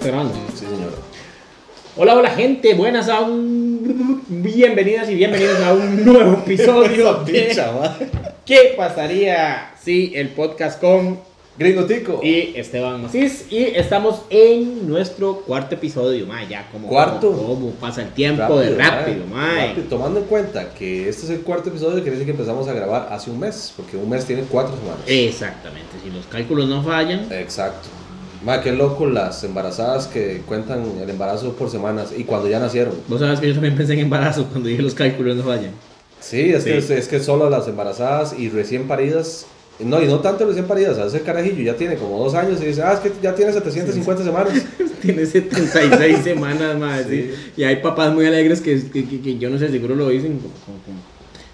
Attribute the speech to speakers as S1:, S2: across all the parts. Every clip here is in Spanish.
S1: Sí, señora.
S2: Hola, hola gente, buenas a un... Bienvenidas y bienvenidos a un nuevo episodio de. ¿Qué pasaría si el podcast con
S1: Gringo Tico.
S2: y Esteban Macís? Y estamos en nuestro cuarto episodio, ma, ya como...
S1: ¿Cuarto?
S2: Como, como pasa el tiempo de rápido, ma.
S1: rápido. Tomando en cuenta que este es el cuarto episodio, quiere decir que empezamos a grabar hace un mes, porque un mes tiene cuatro semanas.
S2: Exactamente, si los cálculos no fallan.
S1: Exacto. Ma, qué loco las embarazadas que cuentan el embarazo por semanas y cuando ya nacieron.
S2: Vos sabes que yo también pensé en embarazo cuando dije los cálculos no fallan.
S1: Sí, es,
S2: Sí.
S1: Que, es, es que solo las embarazadas y recién paridas, no, y no tanto recién paridas, a ese carajillo ya tiene como dos años y dice, ah, es que ya tiene 750 semanas.
S2: Tiene 76 semanas más.
S1: Sí.
S2: Y hay papás muy alegres que, que, que- que yo no sé, seguro lo dicen. como- como- como-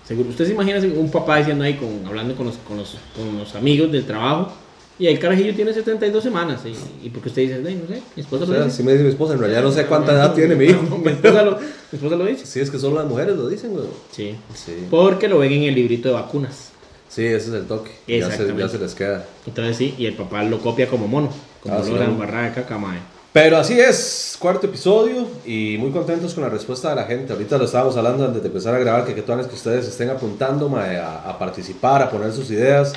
S2: seguro. Usted se imagina un papá diciendo ahí, con, hablando con los, con, los, con los amigos del trabajo. Y el carajillo tiene 72 semanas. Y, y porque usted dice, "Ay, no sé, mi esposa
S1: O
S2: lo
S1: sea,
S2: dice.
S1: si me dice mi esposa, en realidad no sé cuánta edad tiene mi hijo.
S2: Mi esposa lo, mi esposa lo dice.
S1: Sí, es que solo las mujeres lo dicen, güey.
S2: Sí.
S1: Sí.
S2: Porque lo ven en el librito de vacunas.
S1: Sí, ese es el toque. Ya se, ya se les queda.
S2: Entonces sí, y el papá lo copia como mono. Como
S1: Ah,
S2: lo
S1: sí.
S2: de caca, mae.
S1: Pero así es, cuarto episodio y muy contentos con la respuesta de la gente. Ahorita lo estábamos hablando antes de empezar a grabar, que qué tones que ustedes estén apuntando mae, a, a participar, a poner sus ideas.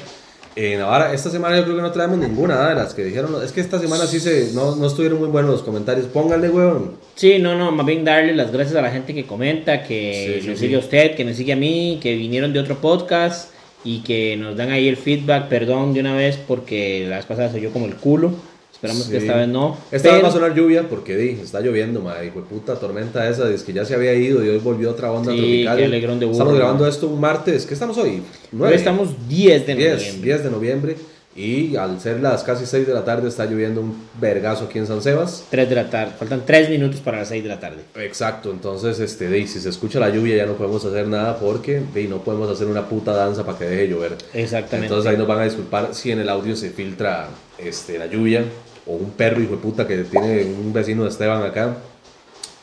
S1: Eh, Navarra, esta semana yo creo que no traemos ninguna de las que dijeron. Es que esta semana sí se, no, no estuvieron muy buenos los comentarios. Pónganle, weón.
S2: Sí, no, no, más bien darle las gracias a la gente que comenta, que
S1: Sí, sí,
S2: nos
S1: sí.
S2: sigue a usted, que nos sigue a mí, que vinieron de otro podcast y que nos dan ahí el feedback, perdón de una vez porque la vez pasada se oyó como el culo, esperamos
S1: Sí.
S2: que esta vez no.
S1: Esta vez
S2: pero-
S1: va a sonar lluvia porque di, está lloviendo, madre. Puta tormenta esa, es que ya se había ido y hoy volvió otra onda
S2: Sí,
S1: tropical.
S2: qué alegrón de burro,
S1: Estamos grabando esto un martes. ¿Qué estamos hoy?
S2: Hoy
S1: 9.
S2: estamos 10 de
S1: 10,
S2: noviembre.
S1: 10 de noviembre y al ser las casi 6 de la tarde está lloviendo un vergazo aquí en San Sebas.
S2: 3 de la tarde, faltan 3 minutos para las 6 de la tarde.
S1: Exacto, entonces este, di, si se escucha la lluvia ya no podemos hacer nada porque no podemos hacer una puta danza para que deje llover.
S2: Exactamente.
S1: Entonces ahí nos van a disculpar si en el audio se filtra este, la lluvia o un perro hijo de puta que tiene un vecino de Esteban acá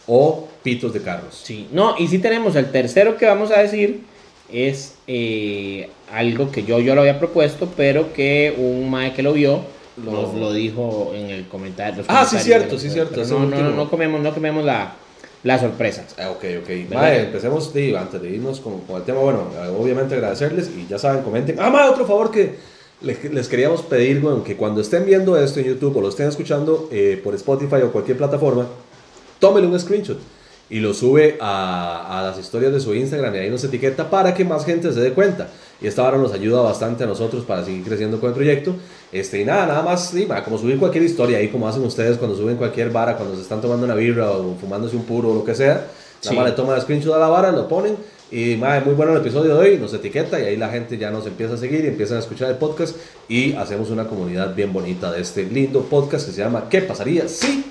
S1: o pitos de carros.
S2: Sí, no, y sí tenemos el tercero que vamos a decir, es eh, algo que yo, yo lo había propuesto, pero que un mae que lo vio
S1: Lo-
S2: nos lo dijo en el comentario.
S1: Ah, sí, cierto,
S2: de-
S1: sí, cierto,
S2: No, no, no, no comemos, no comemos la, la sorpresa.
S1: Ah, ok, ok. Mae, empecemos, di, antes de irnos con, con el tema, bueno, obviamente agradecerles y ya saben, comenten. Ah, mae, otro favor que les, les queríamos pedir, bueno, que cuando estén viendo esto en YouTube o lo estén escuchando eh, por Spotify o cualquier plataforma, tómele un screenshot y lo sube a, a las historias de su Instagram y ahí nos etiqueta para que más gente se dé cuenta. Y esta vara nos ayuda bastante a nosotros para seguir creciendo con el proyecto. Este, y nada, nada más, sí, como subir cualquier historia ahí, como hacen ustedes cuando suben cualquier vara, cuando se están tomando una birra o fumándose un puro o lo que sea. Nada
S2: Sí.
S1: más le toman el screenshot a la vara, lo ponen. Y ma, muy bueno el episodio de hoy, nos etiqueta y ahí la gente ya nos empieza a seguir y empiezan a escuchar el podcast. Y hacemos una comunidad bien bonita de este lindo podcast que se llama ¿Qué pasaría si?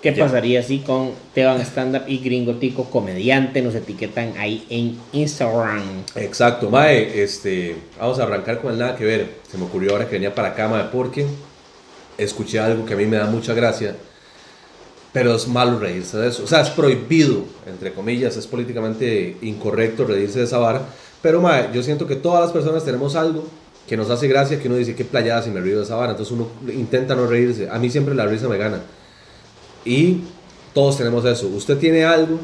S2: ¿Qué
S1: Ya.
S2: pasaría si con Teban Stand Up y Gringo Tico Comediante nos etiquetan ahí en Instagram?
S1: Exacto, Mae, este, vamos a arrancar con el nada que ver. Se me ocurrió ahora que venía para acá, Mae, porque escuché algo que a mí me da mucha gracia, pero es malo reírse de eso. O sea, es prohibido, entre comillas, es políticamente incorrecto reírse de esa vara. Pero, Mae, yo siento que todas las personas tenemos algo que nos hace gracia, que uno dice, qué playada si me río de esa vara. Entonces uno intenta no reírse. A mí siempre la risa me gana. Y todos tenemos eso. Usted tiene algo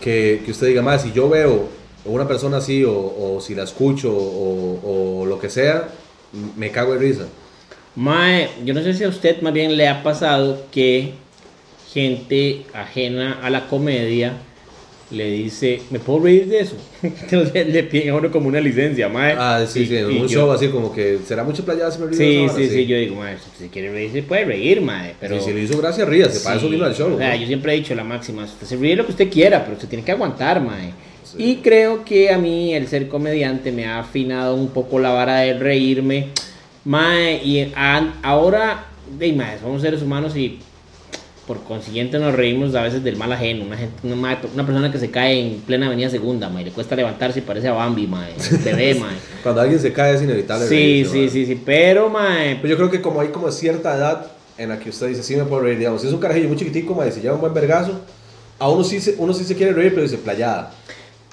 S1: que, que usted diga, más si yo veo una persona así o, o si la escucho o, o lo que sea, me cago en risa.
S2: Mae, yo no sé si a usted más bien le ha pasado que gente ajena a la comedia le dice, ¿me puedo reír de eso? Entonces le piden a uno como una licencia, mae.
S1: Ah, sí,
S2: Y-
S1: sí, en
S2: y
S1: un
S2: yo-
S1: show así como que será mucho playada si me río
S2: Sí,
S1: esa vara?"
S2: sí, sí, yo digo, mae, si quiere reírse, puede reír, mae, pero...
S1: Y si le hizo gracia, ríase, para eso
S2: Sí,
S1: vino al show.
S2: O sea, yo siempre he dicho la máxima, usted se ríe lo que usted quiera, pero usted tiene que aguantar, mae. Y creo que a mí el ser comediante me ha afinado un poco la vara de reírme, mae, y a- ahora, de mae, somos seres humanos y por consiguiente nos reímos a veces del mal ajeno, una, gente, una, una persona que se cae en plena avenida segunda, mae, le cuesta levantarse y parece a Bambi, mae, bebé, mae.
S1: Cuando alguien se cae es inevitable.
S2: Sí,
S1: reírse,
S2: sí,
S1: ¿verdad?
S2: sí, sí, pero, mae,
S1: Pero yo creo que como hay como cierta edad en la que usted dice, sí me puedo reír, digamos, si es un carajillo muy chiquitico, mae, si lleva un buen vergazo, a uno sí, se, uno sí se quiere reír, pero dice playada.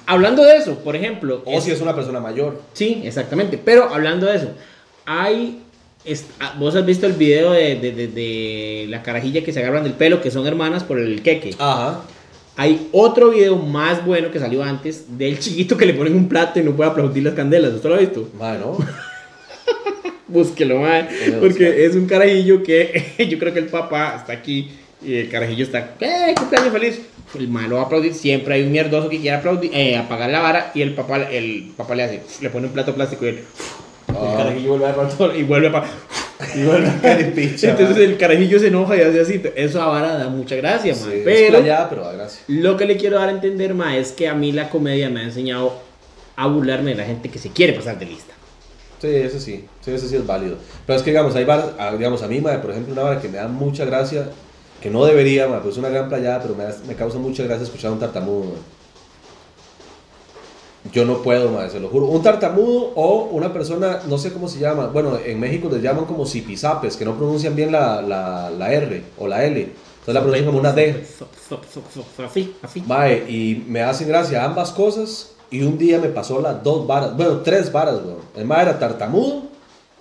S2: hablando de eso, por ejemplo,
S1: O si es una persona mayor.
S2: Sí, exactamente. Pero hablando de eso, hay es- vos has visto el video de, de- de- de la carajilla que se agarran del pelo, que son hermanas por el queque.
S1: Ajá.
S2: Hay otro video más bueno que salió antes del chiquito que le ponen un plato y no puede aplaudir las candelas. ¿Usted lo ha visto?
S1: Mae, ¿no?
S2: Búsquelo,
S1: a
S2: Porque es un carajillo que yo creo que el papá está aquí y el carajillo está, ¡eh, cumpleaños feliz! El mae lo va a aplaudir. Siempre hay un mierdoso que quiere aplaudir, eh, apagar la vara y el papá, el papá le hace, le pone un plato plástico y él, el
S1: Ah.
S2: carajillo vuelve a aplaudir y vuelve a y vuelve a Entonces el carajillo se enoja y hace así. Eso a vara da mucha gracia, mae.
S1: Sí, es
S2: Pero
S1: playada, pero da gracia.
S2: lo que le quiero dar a entender, ma, es que a mí la comedia me ha enseñado a burlarme de la gente que se quiere pasar de lista.
S1: Sí, ese sí, sí, ese sí es válido. Pero es que, digamos, hay varas, ah, digamos, a mí, mae, por ejemplo, una vara que me da mucha gracia, que no debería, mae, pues es una gran playada, pero me, me causa mucha gracia escuchar a un tartamudo, mae. Yo no puedo, mae, se lo juro. Un tartamudo o una persona, no sé cómo se llama, bueno, en México les llaman como zipizapes, que no pronuncian bien la, la, la R o la L. Entonces la pronuncian como una D.
S2: Así, así.
S1: Mae, y me hacen gracia ambas cosas. Y un día me pasó las dos varas, bueno, tres varas, weón. El mae era tartamudo,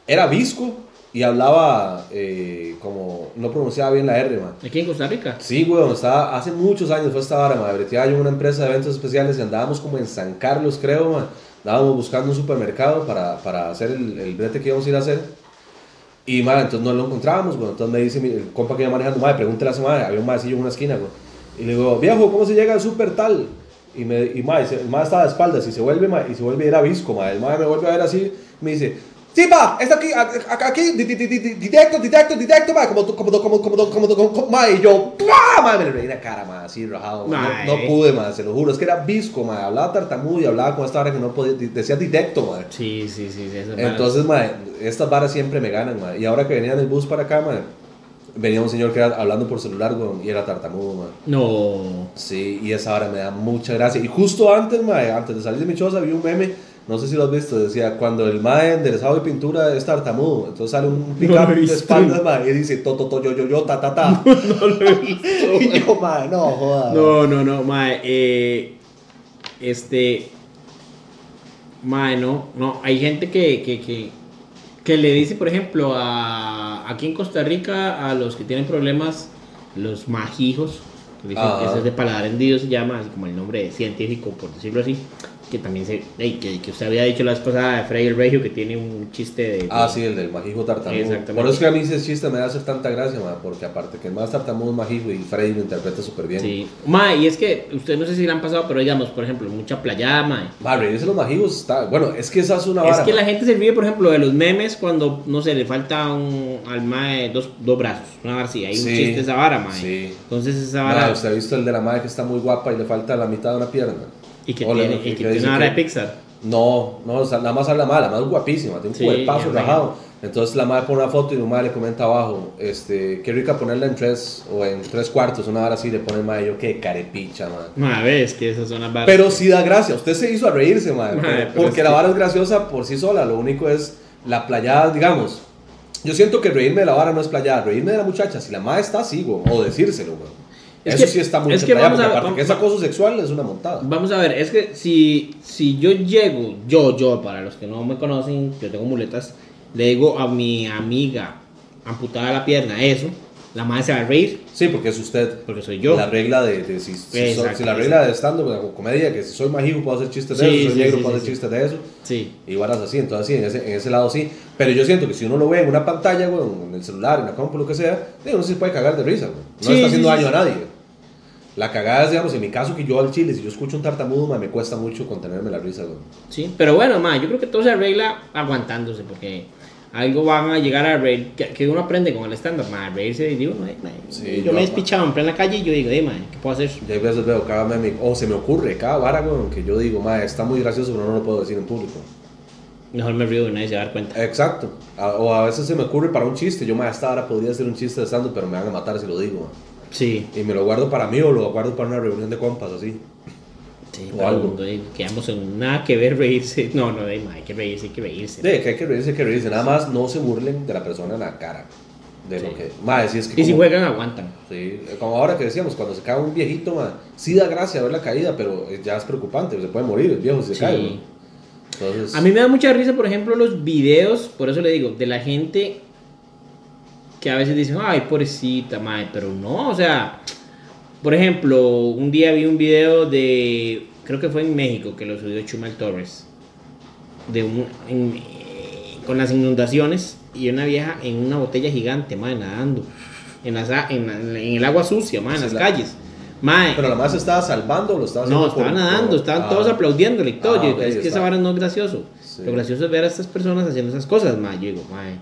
S1: era visco y hablaba eh, como, no pronunciaba bien la R, mae.
S2: Aquí en Costa Rica.
S1: Sí, weón, estaba, hace muchos años fue esta vara, mae. Breteaba yo en una empresa de eventos especiales y andábamos como en San Carlos, creo, mae. Andábamos buscando un supermercado para, para hacer el, el brete que íbamos a ir a hacer. Y, madre, entonces no lo encontrábamos, güey. Entonces me dice mi, el compa que iba manejando, madre, pregúntale a su madre. Había un maecillo en una esquina, güey. Y le digo, viejo, ¿cómo se llega al super tal? Y, me, y madre, se- el madre estaba de espaldas y se vuelve, madre, y se vuelve a ir a visco, madre. El madre me vuelve a ver así, me dice, Sí, va, está aquí, aquí, directo, directo, directo, ma, como, como, como, como, como, como, ma, y yo, ma, me le reí la cara, ma, así rajado, no, pude, ma, se lo juro, es que era visco, ma, hablaba tartamudo y hablaba con esta hora que no podía, decía directo, ma.
S2: Sí, sí, sí, sí
S1: Entonces, ma, estas varas siempre me ganan, ma, y ahora que venía en bus para acá, ma, venía un señor que era hablando por celular, weón, y era tartamudo, man.
S2: No.
S1: Sí, y esa hora me da mucha gracia. Y justo antes, man, antes de salir de mi choza, vi un meme no sé si lo has visto, decía, cuando el mae enderezado de pintura es tartamudo, entonces sale un
S2: No he
S1: de espaldas, mae, y dice, to, to, to, yo, yo, yo, ta, ta, ta.
S2: No lo he visto.
S1: y yo, mae, no, joda.
S2: No, no, no, mae. Eh, este. Mae, no, no. Hay gente que, que, que, que le dice, por ejemplo, a, aquí en Costa Rica, a los que tienen problemas, los majijos, que dicen
S1: Ah.
S2: que ese es de paladar hendido, se llama, así como el nombre científico, por decirlo así. Que también se. ey, que, que usted había dicho la vez pasada de Freddy el Regio que tiene un chiste de.
S1: Ah, sí, el del majijo tartamudo.
S2: Exactamente.
S1: Por eso es que a mí ese chiste me da hacer tanta gracia, mae, porque aparte que el más tartamudo es majijo y Freddy lo interpreta súper bien.
S2: Sí. Mae, y es que usted no sé si le han pasado, pero digamos, por ejemplo, mucha playada, mae.
S1: Madre, reírse los majigos está. Bueno, es que esa es una
S2: Es
S1: vara.
S2: que la
S1: ma.
S2: gente se ríe, por ejemplo, de los memes cuando, no sé, le falta un, al mae dos, dos brazos. Una vara así, hay un
S1: Sí,
S2: chiste de esa vara, mae.
S1: sí.
S2: Entonces esa vara...
S1: usted ha visto el de la madre que está muy guapa y le falta la mitad de una pierna.
S2: Y que
S1: Ole,
S2: tiene, y que tiene una
S1: que-
S2: de Pixar.
S1: No, no, o sea, nada más habla mal, la madre es guapísima, tiene un
S2: Sí,
S1: cuerpazo rajado. Entonces la madre pone una foto y un madre le comenta abajo, este, qué rica ponerla en tres o en tres cuartos, una hora así le pone madre, yo qué carepicha, madre.
S2: Mae, ves que esas son las varas.
S1: Pero sí da gracia, usted se hizo a reírse, madre,
S2: Madre,
S1: pero- porque
S2: es
S1: la vara es graciosa por sí sola, lo único es la playada, digamos. Yo siento que reírme de la vara no es playada, reírme de la muchacha, si la madre está güey, o decírselo, güey.
S2: Es
S1: Eso
S2: que-
S1: sí está muy
S2: es que vamos
S1: porque
S2: a-
S1: aparte que es
S2: vamos-
S1: acoso sexual, es una montada.
S2: Vamos a ver, es que si, si yo llego, yo, yo, para los que no me conocen, yo tengo muletas, le digo a mi amiga amputada la pierna, eso, la madre se va a reír
S1: Sí, porque es usted.
S2: porque soy yo.
S1: La regla de, de si, si, si la regla de stand o comedia, que si soy majigo puedo hacer chistes de
S2: Sí,
S1: eso, si soy
S2: sí,
S1: negro
S2: sí,
S1: puedo hacer chistes de eso,
S2: Sí.
S1: y varas así, entonces sí, en ese, en ese lado sí. Pero yo siento que si uno lo ve en una pantalla, güey, en el celular, en la compu, lo que sea, uno se puede cagar de risa, güey. No está haciendo daño a nadie. La cagada es, digamos, en mi caso que yo al chile, si yo escucho un tartamudo, ma, me cuesta mucho contenerme la risa, güey.
S2: Sí, pero bueno, ma, yo creo que todo se arregla aguantándose, porque algo van a llegar a reír, que, que uno aprende con el stand-up, ma, a reírse y digo, eh, ma,
S1: Sí,
S2: yo,
S1: yo,
S2: me he
S1: ma.
S2: despichado en plena calle y yo digo, eh, ma, ¿qué puedo hacer?
S1: Y hay veces veo cada meme, o se me ocurre cada vara, güey, que yo digo, ma, está muy gracioso, pero no lo puedo decir en público.
S2: Mejor me río y nadie se va a dar cuenta.
S1: Exacto. A- o a veces se me ocurre para un chiste. Yo, ma, esta hora podría ser un chiste de stand pero me van a matar si lo digo. ma.
S2: Sí,
S1: Y me lo guardo para mí o lo guardo para una reunión de compas, así.
S2: sí,
S1: O algo.
S2: eh, quedamos en nada que ver reírse. No, no, ma, hay que reírse, hay que reírse.
S1: De que hay que reírse, hay que reírse. Nada más no se burlen de la persona en la cara. De lo que. Ma, si es que.
S2: Y si juegan, aguantan.
S1: Sí, como ahora que decíamos, cuando se cae un viejito, ma, sí da gracia ver la caída, pero ya es preocupante. Se puede morir el viejo si se
S2: Sí.
S1: cae. ¿no? Entonces.
S2: A mí me da mucha risa, por ejemplo, los videos, por eso le digo, de la gente que a veces dicen, ay, pobrecita, mae, pero no, o sea, por ejemplo, un día vi un video de, creo que fue en México, que lo subió Chumel Torres, de un, en- eh, con las inundaciones y una vieja en una botella gigante, mae, nadando, en, las en, en el agua sucia, mae, en las
S1: la-
S2: calles. Mae,
S1: Pero la más se estaba salvando o lo estaba
S2: no, estaban
S1: por-
S2: nadando, estaban
S1: ah,
S2: todos aplaudiéndole y todo.
S1: Ah,
S2: Yo
S1: ok,
S2: digo, es que esa
S1: está.
S2: vara no es gracioso.
S1: Sí.
S2: Lo gracioso es ver a estas personas haciendo esas cosas, mae. Yo digo, mae.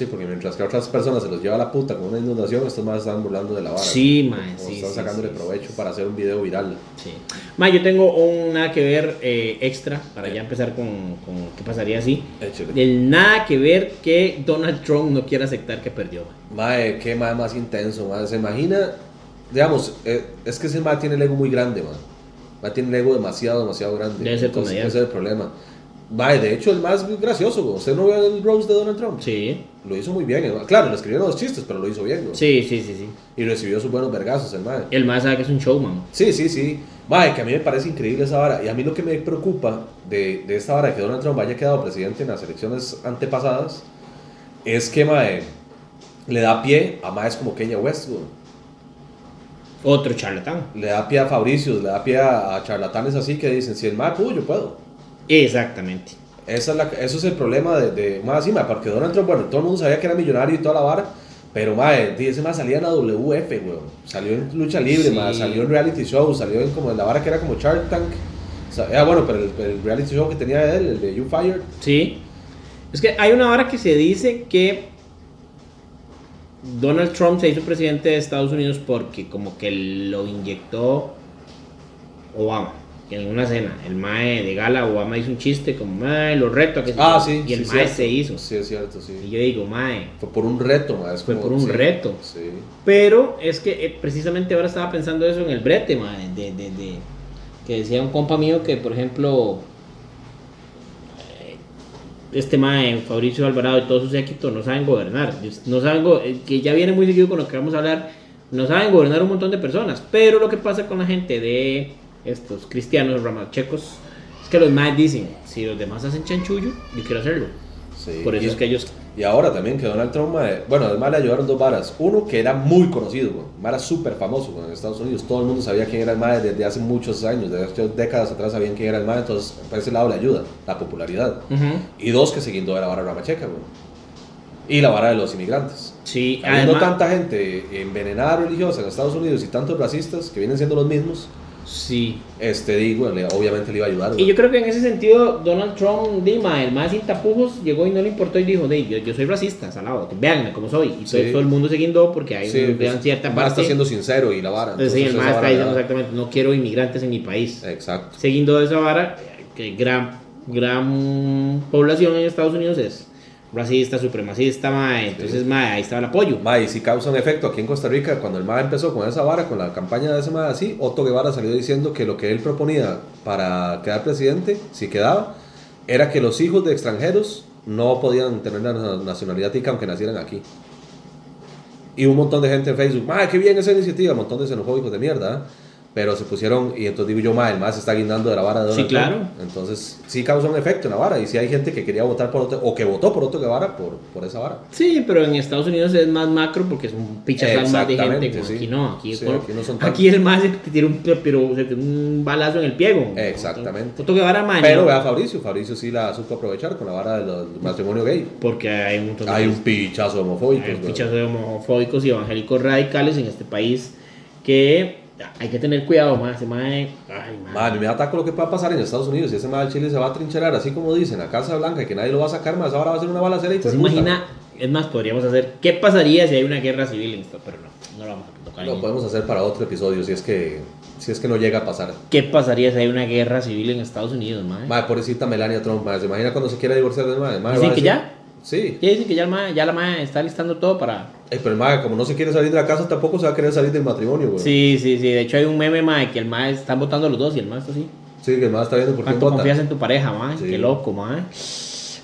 S1: Sí, porque mientras que a otras personas se los lleva la puta con una inundación, estos más están burlando de la vara.
S2: Sí, mae,
S1: O
S2: sí,
S1: están
S2: sí,
S1: sacándole
S2: sí,
S1: provecho para hacer un video viral.
S2: Sí. Mae, yo tengo un nada que ver eh, extra para ya empezar con, con qué pasaría así.
S1: Échale.
S2: El nada que ver que Donald Trump no quiere aceptar que perdió. mae.
S1: Mae, qué mae más intenso, mae. Se imagina, digamos, eh, es que ese mae tiene el ego muy grande, mae. Mae tiene el ego demasiado, demasiado grande.
S2: Debe ser comediante.
S1: Ese es el problema. Mae, de hecho, el más gracioso, güey. ¿Usted no vio el Rose de Donald Trump?
S2: Sí,
S1: Lo hizo muy bien. Claro, le escribieron los chistes, pero lo hizo bien, güey.
S2: sí, sí, sí, sí.
S1: Y recibió sus buenos vergazos, el mae.
S2: El más sabe que es un showman.
S1: Sí, sí, sí. Mae, que a mí me parece increíble esa vara. Y a mí lo que me preocupa de, de esta vara de que Donald Trump haya quedado presidente en las elecciones antepasadas es que, mae, le da pie a maes como Kenya West, güey.
S2: Otro charlatán.
S1: Le da pie a Fabricios, le da pie a, a charlatanes así que dicen, si el mae pudo, yo puedo.
S2: Exactamente.
S1: Esa es la, eso es el problema de, de más mae, porque Donald Trump, bueno, todo el mundo sabía que era millonario y toda la vara, pero mae, di, ese mae salía en la WF, weón. Salió en lucha libre,
S2: Sí.
S1: salió en reality show, salió en como en la vara que era como Shark Tank. O sea, ah, bueno, pero el, el reality show que tenía él, el de You Fired,
S2: Sí. Es que hay una hora que se dice que Donald Trump se hizo presidente de Estados Unidos porque como que lo inyectó Obama. En una cena, el mae de gala, Obama hizo un chiste como, mae, lo reto a que se
S1: Ah,
S2: haga".
S1: sí.
S2: Y el
S1: sí,
S2: mae
S1: cierto.
S2: se hizo.
S1: Sí, es cierto, sí.
S2: Y yo digo, mae.
S1: Fue por un reto, mae. es
S2: Fue
S1: como-
S2: por un
S1: sí,
S2: reto.
S1: Sí.
S2: Pero es que eh, precisamente ahora estaba pensando eso en el brete, mae, de, de, de- que decía un compa mío que, por ejemplo, eh, este mae, Fabricio Alvarado y todos sus séquitos no saben gobernar, no saben go- eh, que ya viene muy seguido con lo que vamos a hablar, no saben gobernar un montón de personas, pero lo que pasa con la gente de estos cristianos ramachecos es que los maes dicen, si los demás hacen chanchullo, yo quiero hacerlo.
S1: sí.
S2: Por eso es que ellos
S1: Y ahora también que Donald Trump, mae, bueno, además le ayudaron dos varas. Uno que era muy conocido, era súper famoso en Estados Unidos. Todo el mundo sabía quién era el MAE desde hace muchos años, desde hace décadas atrás sabían quién era el MAE, entonces por ese lado le ayuda, la popularidad.
S2: Ujú.
S1: Y dos, que se guindó de la vara ramacheca, güey. Y la vara de los inmigrantes.
S2: Sí,
S1: Habiendo
S2: además,
S1: tanta gente envenenada religiosa en Estados Unidos y tantos racistas que vienen siendo los mismos,
S2: sí.
S1: este, digo, obviamente le iba a ayudar.
S2: Y
S1: güey.
S2: yo creo que en ese sentido, Donald Trump, Dima, el más sin tapujos, llegó y no le importó y dijo, yo, yo soy racista, salado, véanme cómo soy. Y todo,
S1: Sí.
S2: todo el mundo se guindó porque hay
S1: Sí, pues,
S2: cierta parte.
S1: está siendo sincero y la vara.
S2: Entonces, sí, el más está diciendo exactamente, no quiero inmigrantes en mi país.
S1: Exacto.
S2: Siguiendo de esa vara, que gran, gran población en Estados Unidos es racista, supremacista, mae. Entonces, mae, ahí estaba el apoyo.
S1: Ma, y si causa un efecto aquí en Costa Rica, cuando el MA empezó con esa vara, con la campaña de ese MA así, Otto Guevara salió diciendo que lo que él proponía para quedar presidente, si quedaba, era que los hijos de extranjeros no podían tener la nacionalidad tica aunque nacieran aquí. Y un montón de gente en Facebook, ma, qué bien esa iniciativa, un montón de xenofóbicos de mierda, ¿eh? Pero se pusieron, y entonces digo yo, ma, el MA se está guindando de la vara de
S2: Sí,
S1: Donald
S2: claro.
S1: Trump. Entonces, sí causa un efecto en la vara, y si hay gente que quería votar por Otto, o que votó por Otto Guevara por, por esa vara.
S2: Sí, pero en Estados Unidos es más macro porque es un pichazal más de gente. Como
S1: sí.
S2: Aquí no, aquí,
S1: Sí,
S2: con-
S1: aquí no son tan-
S2: aquí el más te tira un, pero, que un balazo en el piego.
S1: Exactamente.
S2: Otro que vara maño,
S1: Pero vea a Fabricio, Fabricio sí la supo aprovechar con la vara del del matrimonio gay.
S2: Porque hay un montón de
S1: Hay un pichazo homofóbico.
S2: hay un pichazo de homofóbicos y evangélicos radicales en este país que hay que tener cuidado más. Mae, ay, mae.
S1: Madre, me ataco lo que pueda pasar en Estados Unidos. Si ese mal Chile se va a trincherar, así como dicen, a Casa Blanca, y que nadie lo va a sacar más, ahora va a ser una balacera y
S2: ¿Se
S1: puta.
S2: imagina? Es más, podríamos hacer. ¿Qué pasaría si hay una guerra civil en esto? Pero no, no lo vamos a tocar.
S1: Lo
S2: ahí.
S1: podemos hacer para otro episodio si es que, si es que no llega a pasar.
S2: ¿Qué pasaría si hay una guerra civil en Estados Unidos, mae?
S1: Madre, pobrecita Melania Trump, madre. ¿Se imagina cuando se quiere divorciar del madre? Madre,
S2: ¿Dicen que
S1: decir-
S2: ya?
S1: Sí.
S2: Ya dicen que ya, el mae- ya la madre está listando todo para.
S1: Ey, pero el madre, como no se quiere salir de la casa, tampoco se va a querer salir del matrimonio, güey.
S2: Sí, sí, sí. De hecho, hay un meme, mae, que el mae están votando los dos y el mae está así.
S1: Sí, que el madre está viendo por quién
S2: ¿Cuánto
S1: vota.
S2: confías en tu pareja, mae?
S1: Sí.
S2: Qué loco, mae.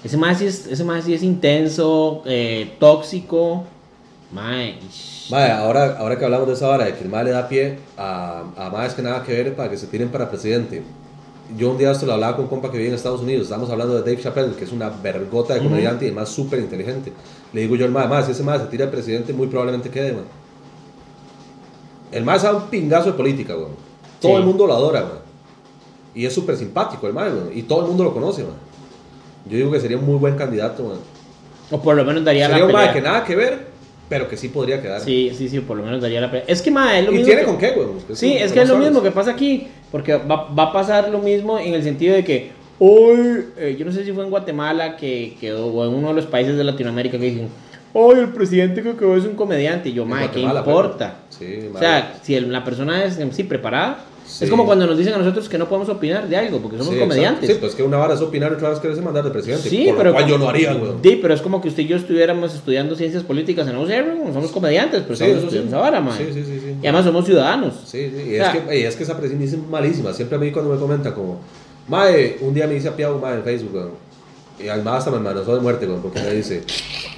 S2: Ese mae sí es, ese mae sí es intenso, eh, tóxico. Mae.
S1: Madre, ahora, ahora que hablamos de esa vara, de que el madre le da pie a, a madres que nada que ver para que se tiren para presidente. Yo un día esto lo hablaba con un compa que vive en Estados Unidos, estamos hablando de Dave Chappelle, que es una vergota de comediante y además súper inteligente. Le digo yo al mae, si ese mae se tira de presidente, muy probablemente quede, man. El mae sabe un pingazo de política, weón. Todo
S2: Sí.
S1: el mundo lo adora, man. Y es súper simpático el weón. Y todo el mundo lo conoce, man. Yo digo que sería un muy buen candidato, man.
S2: O por lo menos daría
S1: Sería
S2: la
S1: que nada que ver, pero que sí podría quedar.
S2: Sí, sí, sí, por lo menos daría la pelea. Es que, ma, es lo
S1: y
S2: mismo.
S1: tiene
S2: que-
S1: con qué, weón.
S2: Sí,
S1: un-
S2: es que es lo mismo que pasa aquí, porque va, va a pasar lo mismo en el sentido de que hoy, eh, yo no sé si fue en Guatemala que quedó, o en uno de los países de Latinoamérica que dicen, hoy el presidente que quedó es un comediante, y yo, madre, ¿qué importa?
S1: pero- Sí,
S2: O sea, si el- la persona es en sí preparada,
S1: Sí.
S2: es como cuando nos dicen a nosotros que no podemos opinar de algo, porque somos
S1: Sí,
S2: comediantes.
S1: exacto. Sí, pues que una vara es opinar y otra vez quererse mandar de presidente.
S2: Sí,
S1: por
S2: pero.
S1: lo cual yo no haría, weón.
S2: Sí, pero es como que usted y yo estuviéramos estudiando ciencias políticas en UCR, somos comediantes, pero
S1: Sí,
S2: estamos
S1: eso
S2: esa vara, man.
S1: Sí, sí, sí.
S2: Y además somos ciudadanos.
S1: Sí, sí, y
S2: O
S1: es,
S2: sea-
S1: que, y es que esa presión es malísima. Siempre a mí cuando me comenta como, Mae, un día me dice a Piau, Mae, en Facebook, weón. Y además hasta me amenazó de muerte, weón, porque me dice,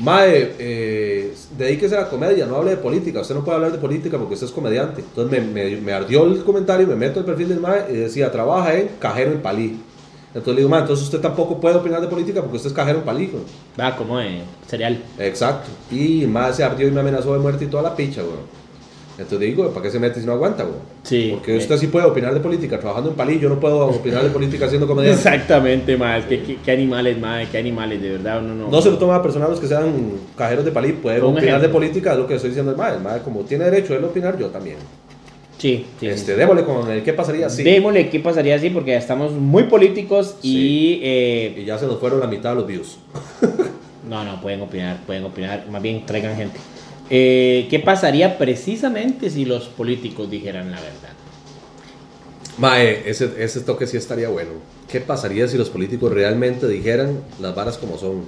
S1: Mae, eh, dedíquese a la comedia, no hable de política. Usted no puede hablar de política porque usted es comediante. Entonces me, me, me ardió el comentario, me meto al perfil del Mae y decía, trabaja en cajero en Palí. Entonces le digo, Mae, entonces usted tampoco puede opinar de política porque usted es cajero en Palí, weón".
S2: Va, como de cereal.
S1: Exacto. Y más se ardió y me amenazó de muerte y toda la picha, weón. Entonces digo, ¿para qué se mete si no aguanta, weón?
S2: Sí.
S1: Porque usted sí puede opinar de política trabajando en Palí, yo no puedo opinar de política siendo comediante.
S2: Exactamente, más. ¿Qué, qué, qué animales, madre, qué animales, de verdad, uno no.
S1: No se lo toma a personas los que sean cajeros de Palí, pueden opinar
S2: ejemplo.
S1: de política, es lo que estoy diciendo el mae. Mae, como tiene derecho él a opinar, yo también.
S2: Sí, sí.
S1: este,
S2: sí.
S1: démosle con el qué pasaría si.
S2: Démosle qué pasaría así, porque ya estamos muy políticos y. Eh,
S1: Y ya se nos fueron la mitad de los views.
S2: no, no, pueden opinar, pueden opinar. Más bien, traigan gente. Eh, ¿Qué pasaría precisamente si los políticos dijeran la verdad?
S1: Mae, ese, ese toque sí estaría bueno. ¿Qué pasaría si los políticos realmente dijeran las varas como son?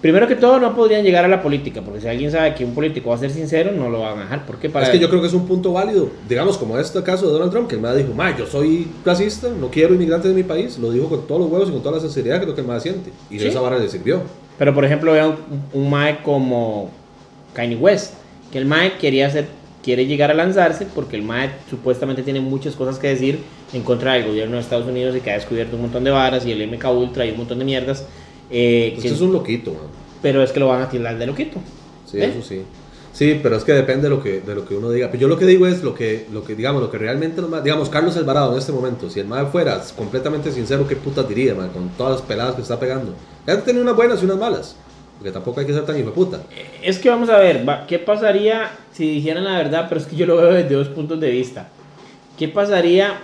S2: Primero que todo, no podrían llegar a la política, porque si alguien sabe que un político va a ser sincero, no lo van a dejar. ¿Por qué? Para...
S1: Es que yo creo que es un punto válido. Digamos, como este caso de Donald Trump, que el MAD dijo, "Ma, yo soy racista, no quiero inmigrantes en mi país. Lo dijo con todos los huevos y con toda la sinceridad que es lo que el MAD siente. Y
S2: Sí.
S1: esa vara le sirvió.
S2: Pero por ejemplo, vean un, un Mae como Kanye West, que el Mae quería hacer, quiere llegar a lanzarse porque el Mae supuestamente tiene muchas cosas que decir en contra del gobierno de Estados Unidos y que ha descubierto un montón de varas y el MK Ultra y un montón de mierdas. eh,
S1: Pues
S2: que-
S1: es un loquito, man.
S2: Pero es que lo van a tirar de loquito.
S1: Sí,
S2: ¿Eh?
S1: eso sí. Sí, pero es que depende de lo que, de lo que uno diga. Pero yo lo que digo es lo que, lo que digamos, lo que realmente, digamos, Carlos Alvarado en este momento, si el MAD fuera completamente sincero, ¿qué putas diría, man? Con todas las peladas que está pegando. Él tiene unas buenas y unas malas. Porque tampoco hay que ser tan hijo puta.
S2: Es que vamos a ver, ¿qué pasaría si dijeran la verdad? Pero es que yo lo veo desde dos puntos de vista. ¿Qué pasaría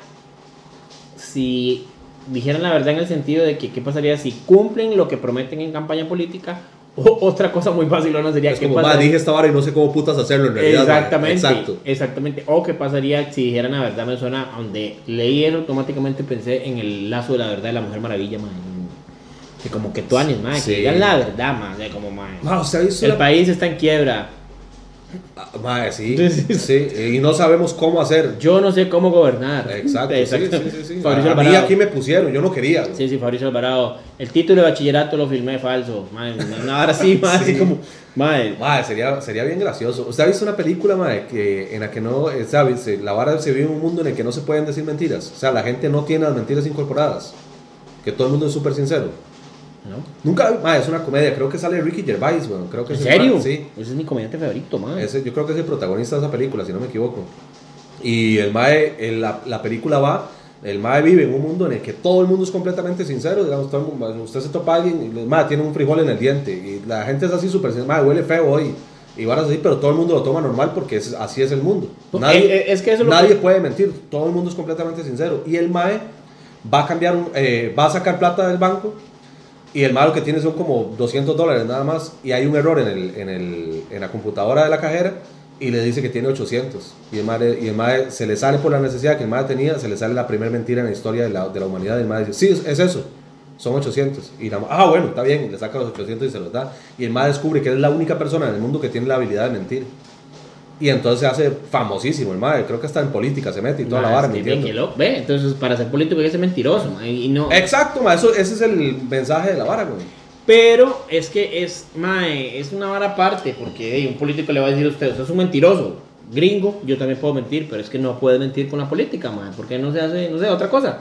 S2: si dijeran la verdad en el sentido de que qué pasaría si cumplen lo que prometen en campaña política? O otra cosa muy fácil no sería
S1: Es
S2: qué
S1: como,
S2: pasaría-
S1: dije esta vara y no sé cómo putas hacerlo en realidad. ma".
S2: Exactamente,
S1: Exacto.
S2: exactamente. O qué pasaría si dijeran la verdad, me suena, donde leí eso automáticamente pensé en el lazo de la verdad de la Mujer Maravilla, man. Que como que tú anes, man,
S1: Sí.
S2: que digan la verdad, man, de como, man.
S1: Ma, ¿usted ha visto
S2: El
S1: la-
S2: país está en quiebra.
S1: Ah, ma, sí,
S2: Sí,
S1: y no sabemos cómo hacer.
S2: Yo no sé cómo gobernar.
S1: Exacto,
S2: Exacto.
S1: sí, sí, sí, sí.
S2: Fabricio
S1: A, mí
S2: Alvarado.
S1: aquí me pusieron, yo no quería.
S2: Sí, sí, Fabricio Alvarado. El título de bachillerato lo filmé falso. Madre, una hora así, madre,
S1: Sí.
S2: como. Madre.
S1: Madre, sería, sería bien gracioso. ¿Usted ha visto una película, madre, que, en la que no, eh, ¿sabes? La vara se vive en un mundo en el que no se pueden decir mentiras. O sea, la gente no tiene las mentiras incorporadas. Que todo el mundo es súper sincero.
S2: ¿No?
S1: Nunca, madre, es una comedia. Creo que sale Ricky Gervais, bueno, creo que
S2: ¿En
S1: es
S2: serio?
S1: ma- Sí.
S2: Ese es mi comediante favorito, madre.
S1: Ese, yo creo que es el protagonista de esa película, si no me equivoco. Y el Mae, el- la, la película va, el Mae vive en un mundo en el que todo el mundo es completamente sincero. Digamos, todo usted se topa a alguien y el Mae tiene un frijol en el diente. Y la gente es así súper sincera, huele feo hoy. Y van así, pero todo el mundo lo toma normal porque es- así es el mundo. Nadie,
S2: Eh, eh, es que eso
S1: nadie
S2: que-
S1: puede mentir, todo el mundo es completamente sincero. Y el Mae va a cambiar, un- eh, va a sacar plata del banco y el malo que tiene son como 200 dólares nada más. Y hay un error en, el, en, el, en la computadora de la cajera y le dice que tiene 800. Y el mae, y el mae se le sale por la necesidad que el mae tenía, se le sale la primera mentira en la historia de la, de la humanidad. Y el mae dice, sí, es, es eso. Son 800. Y la, ah, bueno, está bien. Le saca los 800 y se los da. Y el mae descubre que es la única persona en el mundo que tiene la habilidad de mentir. Y entonces se hace famosísimo el mae. Creo que hasta en política se mete y toda la
S2: Madre,
S1: vara,
S2: es que
S1: mintiendo.
S2: ve que lo- Ve, entonces para ser político hay que ser mentiroso, madre, y no.
S1: Exacto, mae, eso, ese es el mensaje de la vara, güey.
S2: Pero es que es, mae, es una vara aparte, porque ey, un político le va a decir a usted, usted es un mentiroso. Gringo, yo también puedo mentir, pero es que no puede mentir con la política, mae, porque no se hace, no sé, otra cosa.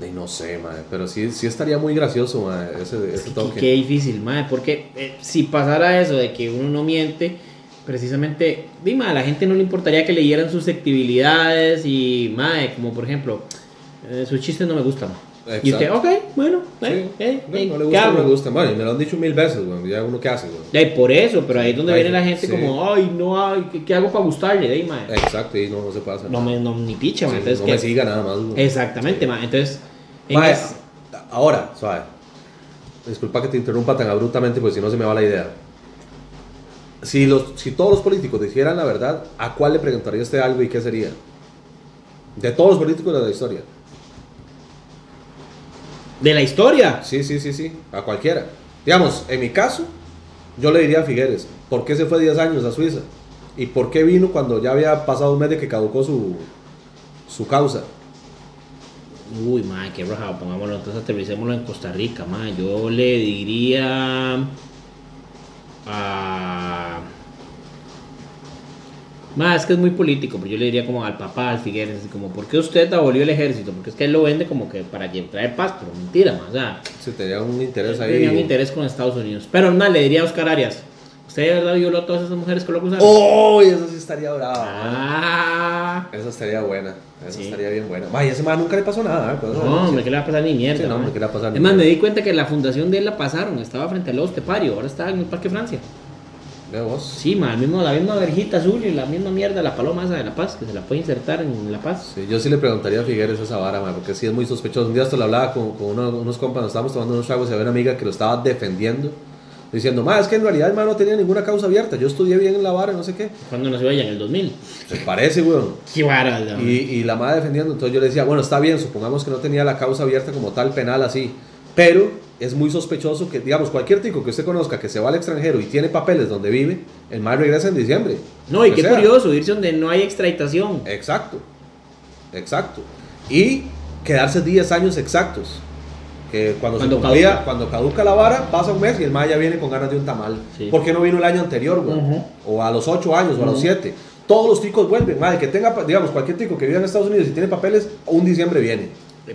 S1: Y no sé, mae, pero sí, sí estaría muy gracioso, mae, ese, ese
S2: Qué,
S1: toque.
S2: qué difícil, mae, porque eh, si pasara eso de que uno no miente, precisamente, dime, a la gente no le importaría que leyeran susceptibilidades y, mae, como por ejemplo, eh, sus chistes no me gustan. Y usted,
S1: Exacto.
S2: ok, bueno,
S1: Sí.
S2: eh, eh,
S1: no,
S2: eh,
S1: no le
S2: ¿qué
S1: gusta, no le gusta. Bueno, y me lo han dicho mil veces, güey. Ya uno qué hace, güey.
S2: Ya, por eso, pero ahí es donde
S1: Ay,
S2: viene la gente
S1: sí.
S2: como, ay, no, ay, ¿qué, qué hago para gustarle? De ahí, mae.
S1: Exacto, y no, no se hacer
S2: No me, no, ni picha,
S1: Sí.
S2: Entonces,
S1: no me siga nada más, güey.
S2: Exactamente, mae. Entonces, en
S1: Mae,
S2: es-
S1: ahora, suave. Disculpa que te interrumpa tan abruptamente, porque si no se me va la idea. Si, los, si todos los políticos dijeran la verdad, ¿a cuál le preguntaría usted algo y qué sería? De todos los políticos de la historia.
S2: de la historia.
S1: Sí, sí, sí, sí, a cualquiera. Digamos, en mi caso, yo le diría a Figueres, ¿por qué se fue 10 años a Suiza? ¿Y por qué vino cuando ya había pasado un mes de que caducó su, su causa?
S2: Uy, mae, qué rajado, pongámoslo, entonces aterricémoslo en Costa Rica, mae. Yo le diría a... Mae, es que es muy político, pero yo le diría como al papá, al Figueres, así como, ¿por qué usted abolió el ejército? Porque es que él lo vende como que para traer paz, pero mentira, mae. O sea,
S1: Si tenía un interés ahí.
S2: tenía un interés con Estados Unidos. Pero no, le diría a Oscar Arias, ¿usted de verdad violó a todas esas mujeres que lo acusaron?
S1: ¡Oh! Eso sí estaría bravo.
S2: Ah,
S1: Esa estaría buena. Esa
S2: Sí.
S1: estaría bien buena. Vaya, ese man nunca le pasó nada. ¿eh? Pues,
S2: No, hombre, ¿qué le va a pasar ni mierda?
S1: Sí, no, hombre, ¿qué le va a pasar ni
S2: Es más, me di cuenta que la fundación de él la pasaron. Estaba frente al Lobo Estepario, ahora está en el Parque Francia.
S1: Vos.
S2: Sí, ma, el mismo, la misma verjita azul y la misma mierda, la paloma esa de La Paz, que se la puede insertar en La Paz.
S1: Sí, yo sí le preguntaría a Figueres esa vara, man, porque sí es muy sospechoso. Un día esto lo hablaba con, con uno- unos compas, nos estábamos tomando unos tragos y había una amiga que lo estaba defendiendo, diciendo, ma, es que en realidad el man no tenía ninguna causa abierta, yo estudié bien en la vara, no sé qué.
S2: Cuando nació ella, en el 2000.
S1: Se parece, weón.
S2: Qué vara,
S1: Y, y la madre defendiendo, entonces yo le decía, bueno, está bien, supongamos que no tenía la causa abierta como tal penal así, pero es muy sospechoso que, digamos, cualquier tico que usted conozca que se va al extranjero y tiene papeles donde vive, el mal regresa en diciembre.
S2: No, y qué
S1: sea,
S2: curioso, irse donde no hay extraditación.
S1: Exacto, exacto. Y quedarse 10 años exactos. Que cuando,
S2: Cuando
S1: se cumplía-
S2: caduca.
S1: cuando caduca la vara, pasa un mes y el ma ya viene con ganas de un tamal.
S2: Sí.
S1: ¿Por qué no vino el año anterior, güey? O a los 8 años, o a los
S2: Ujú.
S1: 7. Todos los ticos vuelven, madre, que tenga, digamos, cualquier tico que viva en Estados Unidos y tiene papeles, un diciembre viene.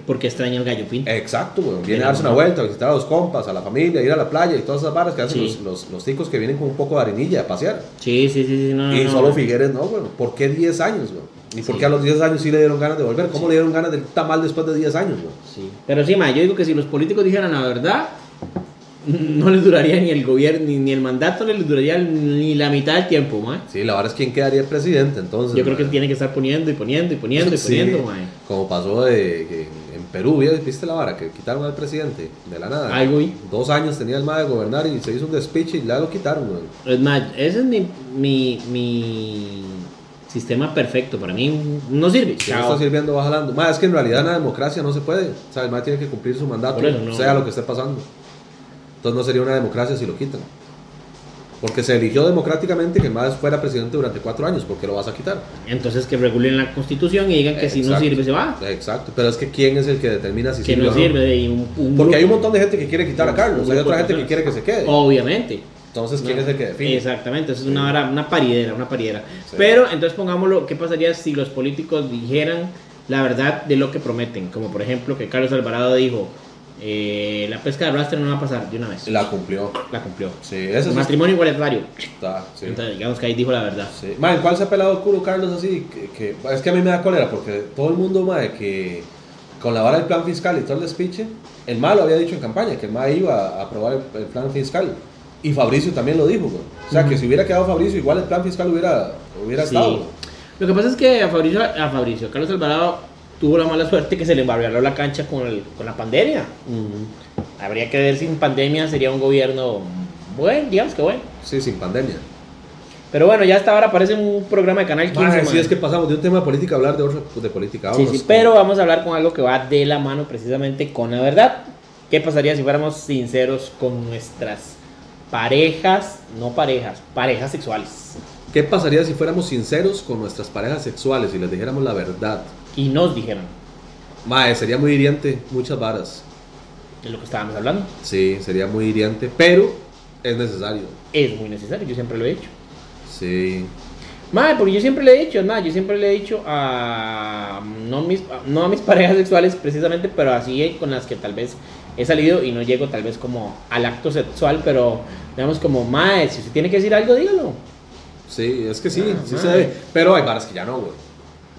S2: Porque extraña el gallo pinto.
S1: Exacto, güey. Viene a darse una vuelta, a visitar a los compas, a la familia, ir a la playa y todas esas varas que hacen
S2: Sí.
S1: los, los, los ticos que vienen con un poco de harinilla a pasear.
S2: Sí, sí, sí, sí, no,
S1: y
S2: no,
S1: solo
S2: no.
S1: Figueres no, güey. ¿Por qué 10 años, güey? ¿Y por
S2: Sí.
S1: qué a los 10 años sí le dieron ganas de volver? ¿Cómo le dieron ganas del tamal después de 10 años, güey?
S2: Sí. Pero sí, ma, yo digo que si los políticos dijeran la verdad, no les duraría ni el gobierno, ni, ni el mandato les duraría ni la mitad del tiempo, ma.
S1: Sí, la verdad es quién quedaría presidente, entonces.
S2: Yo creo que
S1: mae.
S2: tiene que estar poniendo y poniendo y poniendo y
S1: Sí,
S2: poniendo.
S1: Como pasó de, que en Perú, ¿viste ¿viste la vara? Que quitaron al presidente de la nada.
S2: Algo vi.
S1: Dos años tenía el MAE de gobernar y se hizo un despiche y ya lo quitaron, güey.
S2: Es más, ese es mi, mi, mi sistema perfecto. Para mí no sirve.
S1: Si no
S2: Chao.
S1: está sirviendo, va jalando. Más es que en realidad en la democracia no se puede. O sea, el MAE tiene que cumplir su mandato,
S2: Por eso, no.
S1: sea lo que esté pasando. Entonces no sería una democracia si lo quitan. Porque se eligió democráticamente que el MAE fuera presidente durante cuatro años. ¿Por qué lo vas a quitar?
S2: Entonces que regulen la constitución y digan que si no sirve se va.
S1: Exacto. Pero es que ¿quién es el que determina si
S2: Que
S1: sirve
S2: no
S1: o
S2: sirve. Y un, un
S1: Porque hay un montón de gente que quiere quitar a Carlos. Hay otra gente que quiere que se quede.
S2: Obviamente.
S1: Entonces, ¿quién
S2: No.
S1: es el que define?
S2: Exactamente, eso es una, paridera, una paridera.
S1: Sí.
S2: Pero entonces pongámoslo, ¿qué pasaría si los políticos dijeran la verdad de lo que prometen? Como por ejemplo que Carlos Alvarado dijo, eh, la pesca de arrastre no va a pasar de una vez.
S1: La cumplió.
S2: La cumplió.
S1: Sí, eso sí
S2: Matrimonio igualitario.
S1: está. Sí.
S2: Entonces digamos que ahí dijo la verdad.
S1: Sí. ¿en cuál se ha pelado el culo Carlos así? Que, que- es que a mí me da cólera porque todo el mundo, mae, que con la vara del plan fiscal y todo el despiche, el MAE lo había dicho en campaña, que el MAE iba a aprobar el, el plan fiscal. Y Fabricio también lo dijo, güey. O sea, que si hubiera quedado Fabricio, igual el plan fiscal hubiera, hubiera
S2: Sí.
S1: estado. güey.
S2: Lo que pasa es que a Fabricio, a Fabricio, Carlos Alvarado tuvo la mala suerte que se le embarrió la cancha con, el- con la pandemia. Habría que ver si en pandemia sería un gobierno bueno, digamos que bueno.
S1: Sí, sin pandemia.
S2: Pero bueno, ya hasta ahora parece un programa de Canal 15.
S1: Mae,
S2: man.
S1: sí, es que pasamos de un tema de política a hablar de otro de política.
S2: Sí,
S1: Vámonos
S2: sí,
S1: con-
S2: pero vamos a hablar con algo que va de la mano precisamente con la verdad. ¿Qué pasaría si fuéramos sinceros con nuestras parejas, no parejas, parejas sexuales?
S1: ¿Qué pasaría si fuéramos sinceros con nuestras parejas sexuales y les dijéramos la verdad?
S2: Y nos dijeron
S1: Mae, sería muy hiriente muchas varas.
S2: de lo que estábamos hablando.
S1: Sí, sería muy hiriente, pero es necesario.
S2: Es muy necesario, yo siempre lo he hecho.
S1: Sí.
S2: Madre, porque yo siempre le he dicho, madre, yo siempre le he dicho a no, mis, no a mis parejas sexuales precisamente, pero así con las que tal vez he salido y no llego tal vez como al acto sexual, pero digamos como, madre, si usted tiene que decir algo, dígalo.
S1: Sí, es que sí,
S2: Ah,
S1: sí se debe. Pero hay varas que ya no, güey.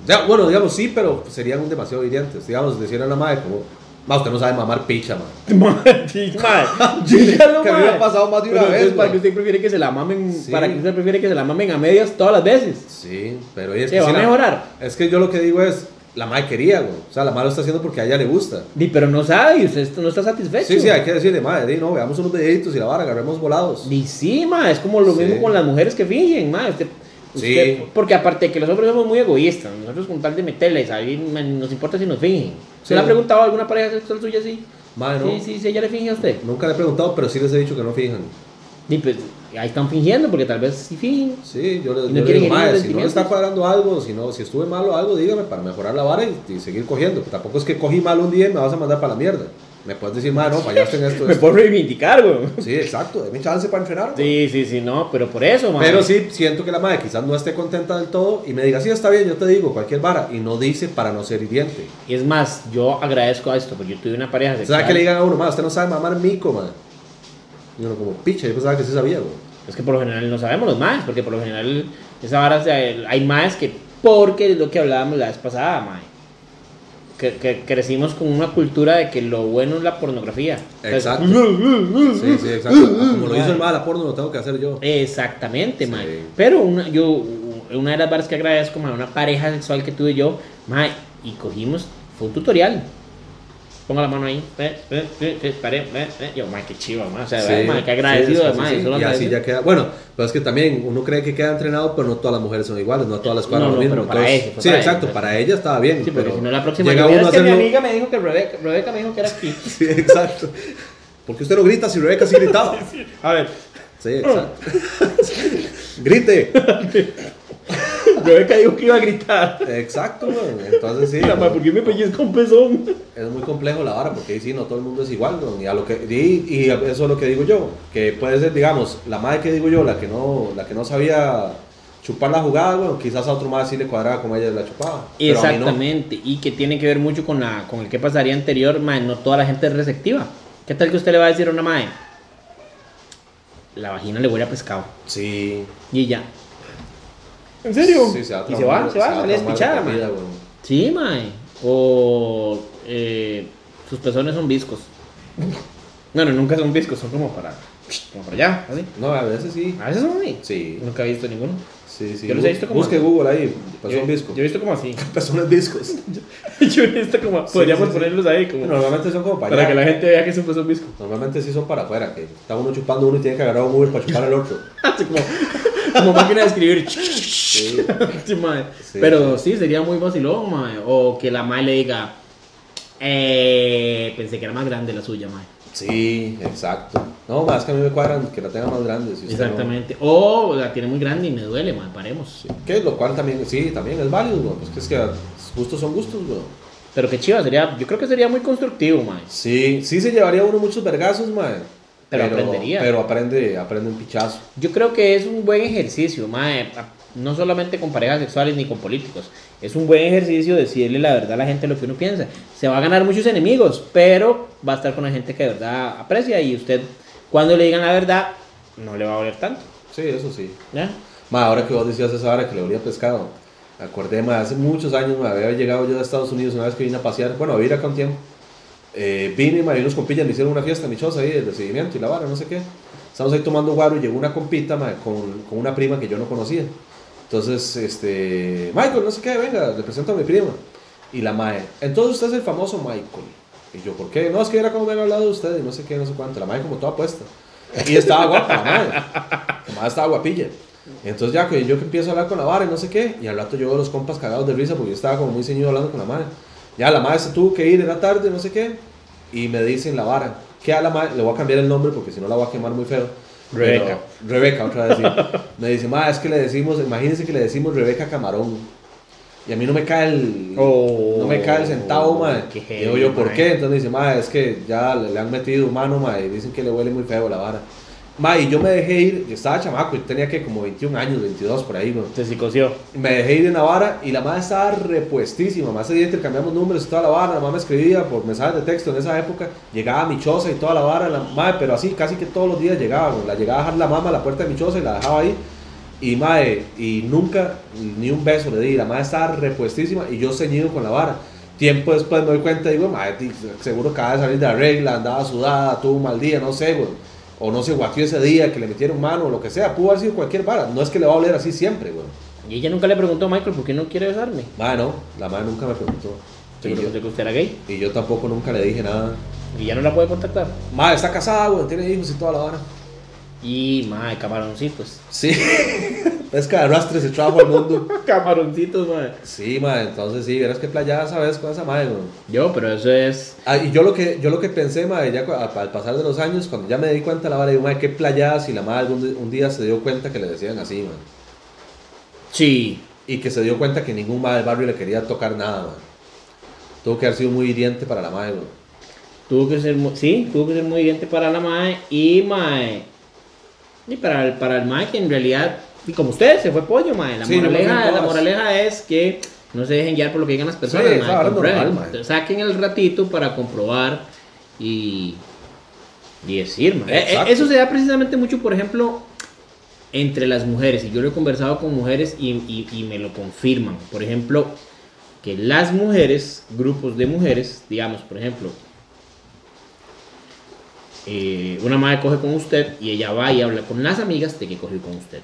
S1: Ya, bueno, digamos sí, pero serían demasiado hirientes. Digamos, decirle a la madre como, ma, usted no sabe mamar picha.
S2: Madre, sí, madre, dígalo,
S1: que a mí me ha pasado más de una
S2: Pero
S1: vez,
S2: entonces, ¿para que usted prefiere que se la mamen,
S1: Sí.
S2: para que usted prefiere que se la mamen a medias todas las veces?
S1: Sí, pero es
S2: ¿Qué,
S1: que
S2: va
S1: sí
S2: a
S1: la-
S2: mejorar?
S1: Es que yo lo que digo es, la madre quería, güey. O sea, la madre lo está haciendo porque a ella le gusta.
S2: Di, pero no sabe y usted no está satisfecho.
S1: Sí, sí, hay que decirle, madre, di, no, veamos unos videitos y la vara, agarremos volados.
S2: Y sí, ma, es como lo
S1: Sí.
S2: mismo con las mujeres que fingen, ma. Usted, usted-
S1: Sí.
S2: Porque aparte de que los hombres somos muy egoístas, nosotros con tal de meterles, ahí nos importa si nos fingen. ¿Se
S1: Sí.
S2: le ha preguntado a alguna pareja sexual suya así? Sí, sí, sí, ella le finge a usted.
S1: Nunca le he preguntado, pero sí les he dicho que no fijan.
S2: Y pues, ahí están fingiendo, porque tal vez sí fingen.
S1: Sí, yo le,
S2: ¿Y no
S1: yo le
S2: quieren
S1: digo, madre, si no le está cuadrando algo, si, no, si estuve malo algo, dígame para mejorar la vara y, y seguir cogiendo. Tampoco es que cogí mal un día y me vas a mandar para la mierda. Me puedes decir, madre, no, fallaste en esto.
S2: Me
S1: esto".
S2: puedo reivindicar, güey.
S1: Sí, exacto, déme chance para entrenar.
S2: Sí, sí, sí, no, pero por eso, ma.
S1: Pero sí, siento que la madre quizás no esté contenta del todo y me diga, sí, está bien, yo te digo, cualquier vara. Y no dice para no ser hiriente.
S2: Y es más, yo agradezco a esto, porque yo tuve una pareja sexual.
S1: sea, que le digan a uno, madre, usted no sabe mamar mico, madre. Y uno como, picha, yo pensaba que sí sabía, güey.
S2: Es que por lo general no sabemos los más, porque por lo general esa vara hay más que porque es lo que hablábamos la vez pasada, mae. Que, que crecimos con una cultura de que lo bueno es la pornografía. Entonces,
S1: Exacto. Sí, sí, exacto. Ah, Como lo hizo el mal a porno, lo tengo que hacer yo.
S2: Exactamente,
S1: Sí.
S2: mae. Pero una, yo, una de las varas que agradezco, mae, una pareja sexual que tuve yo, mae, y cogimos, fue un tutorial. Ponga la mano ahí, eh, eh, eh, pare, yo, mae, qué chiva, mae, o sea,
S1: Sí,
S2: mae, qué
S1: sí,
S2: agradecido, mae,
S1: sí,
S2: solo
S1: Y así
S2: agradecido.
S1: ya queda. Bueno, pero es que también uno cree que queda entrenado, pero no todas las mujeres son iguales, no todas las cuadras
S2: No,
S1: lo
S2: no,
S1: mismo.
S2: pero para fue
S1: sí,
S2: para
S1: exacto,
S2: ella.
S1: para ella estaba bien.
S2: Sí, porque
S1: pero
S2: si no la próxima
S1: llega uno a
S2: es que mi
S1: hacerlo-
S2: amiga me dijo que Rebeca, Rebeca me dijo que era aquí.
S1: Sí, exacto. Porque usted no grita si Rebeca sí gritaba.
S2: A ver,
S1: Sí, exacto. Grite.
S2: Rebeca dijo que iba a gritar.
S1: Exacto, güey. Entonces sí.
S2: La madre, ¿por qué me pellizca un pezón?
S1: Es muy complejo la vara porque ahí sí, no todo el mundo es igual. Y, a lo que, y, y eso es lo que digo yo. Que puede ser, digamos, la madre que digo yo, la que no, la que no sabía chupar la jugada, bueno, quizás a otro más sí le cuadraba como ella la chupaba. no.
S2: Exactamente, y que tiene que ver mucho con, la, con el que pasaría anterior, mae, no toda la gente es receptiva. ¿Qué tal que usted le va a decir a una madre? La vagina le huele a pescado.
S1: Sí.
S2: Y ya. ¿En serio?
S1: Sí, se va a
S2: y se va, se va, sale despichada,
S1: vida, güey.
S2: Sí, mae. O eh, sus pezones son viscos. Bueno, nunca son viscos, son como para, como para allá, así.
S1: No, a veces sí.
S2: A veces son así.
S1: Sí.
S2: Nunca he visto ninguno.
S1: Sí, sí.
S2: Yo los he visto como
S1: Busque
S2: así.
S1: Google ahí. Pezón
S2: yo,
S1: visco.
S2: yo he visto como así.
S1: Pezones viscos.
S2: yo he visto como, podríamos
S1: sí, sí.
S2: ponerlos ahí como,
S1: Normalmente son como para,
S2: para
S1: allá.
S2: que la gente vea que es un pezón visco.
S1: Normalmente sí son para afuera, que está uno chupando uno y tiene que agarrar un Uber para chupar al otro.
S2: Así como, como máquina de escribir.
S1: Sí.
S2: Sí.
S1: Sí,
S2: Pero sí, sería muy vacilón, mae. O que la mae le diga, eh, pensé que era más grande la suya, mae.
S1: Sí, exacto. No, más que a mí me cuadran que la tenga más grande. si usted no-
S2: Exactamente. O la tiene muy grande y me duele, mae. Paremos.
S1: Que lo cual también, sí, también es válido, güey. Pues que es que gustos son gustos.
S2: Pero qué chiva, sería, yo creo que sería muy constructivo, mae.
S1: Sí, sí se llevaría uno muchos vergazos, mae.
S2: Pero aprendería.
S1: Pero aprende, aprende un pichazo.
S2: Yo creo que es un buen ejercicio, mae. No solamente con parejas sexuales ni con políticos. Es un buen ejercicio decirle la verdad a la gente lo que uno piensa. Se va a ganar muchos enemigos, pero va a estar con la gente que de verdad aprecia y usted, cuando le digan la verdad, no le va a doler tanto.
S1: Sí, eso sí.
S2: ¿ya?
S1: Ma, ahora que vos decías esa hora que le olía pescado, acordé, ma, hace muchos años me había llegado yo de Estados Unidos una vez que vine a pasear, bueno, a vivir acá un tiempo. Eh, vine, ma, y unos compillas me hicieron una fiesta michosa ahí, de recibimiento y la vara, no sé qué. Estamos ahí tomando guaro y llegó una compita, ma, con, con una prima que yo no conocía. Entonces, este, Michael, no sé qué, venga, le presento a mi prima. Y la mae, entonces usted es el famoso Michael. Y yo, ¿por qué? No, es que era como me han hablado de usted y no sé qué, no sé cuánto. La mae como toda puesta. Y estaba guapa la mae. La mae estaba guapilla. Entonces ya que yo que empiezo a hablar con la vara y no sé qué, y al rato yo veo los compas cagados de risa porque yo estaba como muy ceñido hablando con la madre. Ya la madre se tuvo que ir en la tarde, no sé qué, y me dicen la vara. Que a la madre, le voy a cambiar el nombre porque si no la voy a quemar muy feo.
S2: Rebeca.
S1: Pero- Rebeca, otra vez sí. Me dice, ma, es que le decimos, imagínense que le decimos Rebeca Camarón. Y a mí no me cae el,
S2: Oh,
S1: no me cae el centavo, ma.
S2: qué
S1: Y digo yo, ¿por qué? Entonces me dice, ma, es que ya le, le han metido mano, ma, y dicen que le huele muy feo la vara. Ma, y yo me dejé ir, yo estaba chamaco, yo tenía que como 21 años, 22 por ahí, güey.
S2: Se psicoció.
S1: Me dejé ir en la vara y la madre estaba repuestísima. Más día intercambiamos números y toda la vara. La madre me escribía por mensajes de texto en esa época. Llegaba a mi choza y toda la vara. La madre, pero así, casi que todos los días llegaba. güey. La llegaba a dejar la mamá a la puerta de mi choza y la dejaba ahí. Y madre, y nunca ni un beso le di. La madre estaba repuestísima y yo ceñido con la vara. Tiempo después me doy cuenta y digo, madre, seguro acaba de salir de la regla, andaba sudada, tuvo un mal día, no sé, güey. O no se guateó ese día, que le metieron mano, o lo que sea. Pudo haber sido cualquier vara. No es que le va a oler así siempre, güey.
S2: Y ella nunca le preguntó a Michael por qué no quiere besarme.
S1: Madre, no, la madre nunca me preguntó.
S2: Se
S1: Y
S2: le
S1: yo,
S2: preguntó que usted era gay.
S1: y yo tampoco nunca le dije nada.
S2: Y ya no la puede contactar.
S1: Madre, está casada, güey, tiene hijos y toda la vara.
S2: Y, mae, camaroncitos.
S1: Sí, es que arrastre se trajo al mundo.
S2: camaroncitos, mae.
S1: Sí, madre, entonces sí, verás qué playa sabes con esa madre, güey.
S2: Yo, pero eso es.
S1: Ah, y yo lo que, yo lo que pensé, madre, ya al pasar de los años, cuando ya me di cuenta de la vara, digo, madre, qué playadas y la madre algún di- un día se dio cuenta que le decían así, man.
S2: Sí.
S1: Y que se dio cuenta que ningún madre del barrio le quería tocar nada, man. Tuvo que haber sido muy hiriente para la madre, güey.
S2: Tuvo que ser, sí, tuvo que ser muy evidente para la mae y mae. Y para el, para el mae que en realidad, y como ustedes, se fue pollo, mae. La,
S1: Sí, no
S2: moraleja, la
S1: todas.
S2: moraleja es que no se dejen guiar por lo que digan las personas,
S1: Sí,
S2: mae,
S1: esa vara es
S2: comprueben.
S1: normal, mae.
S2: Entonces, Saquen el ratito para comprobar y, y decir, mae. Eh, eh,
S1: Exacto.
S2: Eso se da precisamente mucho, por ejemplo, entre las mujeres. Y yo lo he conversado con mujeres y, y- y me lo confirman. Por ejemplo, que las mujeres, grupos de mujeres, digamos, por ejemplo, eh, una madre coge con usted y ella va y habla con las amigas de que cogió con usted.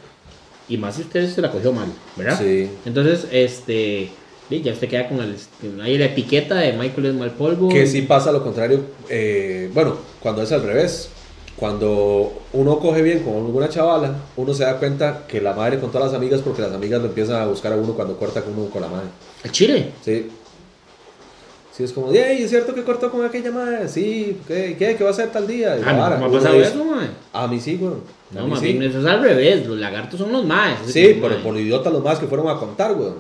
S2: Y más si usted se la cogió mal, ¿verdad?
S1: Sí.
S2: Entonces, este, ya usted queda con el, ahí la etiqueta de Michael es mal polvo.
S1: Que sí pasa lo contrario, eh, bueno, cuando es al revés. Cuando uno coge bien con alguna chavala, uno se da cuenta que la madre con todas las amigas, porque las amigas lo empiezan a buscar a uno cuando corta con uno con la madre.
S2: ¿El chile?
S1: Sí. Sí, es como, "Ey, ¿es cierto que cortó con aquella madre? Sí, ¿qué, qué, qué va a hacer tal día? Y
S2: Ah, no,
S1: vara,
S2: ¿cómo ha pasado eso, mae?
S1: A mí sí, güey. A
S2: No,
S1: mí
S2: más
S1: sí.
S2: eso es al revés. Los lagartos son los más.
S1: Sí, pero por idiotas los más que fueron a contar, güey.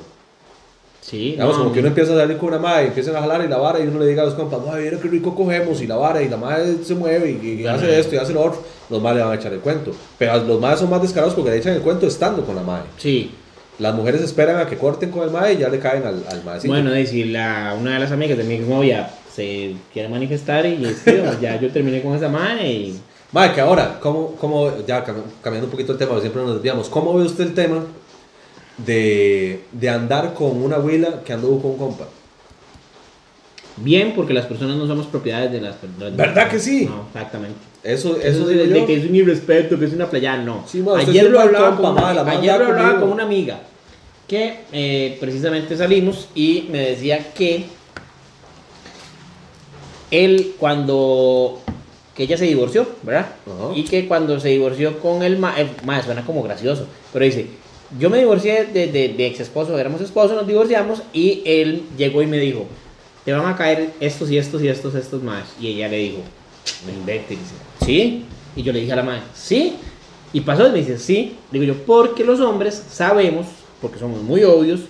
S2: Sí,
S1: Digamos,
S2: no,
S1: como que uno empieza a salir con una madre y empiezan a jalar y la vara y uno le diga a los compas, ay, mira qué rico cogemos y la vara y la madre se mueve y, y
S2: Ajá.
S1: hace esto y hace lo otro, los madres le van a echar el cuento. Pero los madres son más descarados porque le echan el cuento estando con la madre.
S2: Sí.
S1: Las mujeres esperan a que corten con el madre y ya le caen al, al madrecito.
S2: Bueno, y si la, una de las amigas de mi exnovia se quiere manifestar y es que, ya yo terminé con esa madre y...
S1: Madre, que ahora, ¿cómo, cómo, ya cam- cambiando un poquito el tema, siempre nos desviamos, ¿cómo ve usted el tema de, de andar con una huila que anduvo con un compa?
S2: Bien, porque las personas no somos propiedades de las personas.
S1: ¿Verdad que sí?
S2: No, exactamente.
S1: Eso,
S2: Eso,
S1: eso
S2: de, que es un irrespeto, que es una playa, no.
S1: Sí,
S2: ayer lo hablaba, con, una, ayer lo hablaba con una amiga que eh, precisamente salimos y me decía que él cuando que ella se divorció, ¿verdad? Y que cuando se divorció con el ma, suena como gracioso, pero dice, yo me divorcié de, de, de ex esposo, éramos esposos, nos divorciamos y él llegó y me dijo, te van a caer estos y estos y estos, estos más. Y ella le dijo, inventes, dice, ¿sí? Y yo le dije a la madre, ¿sí? Y pasó y me dice, sí. Digo yo, porque los hombres sabemos, porque somos muy obvios,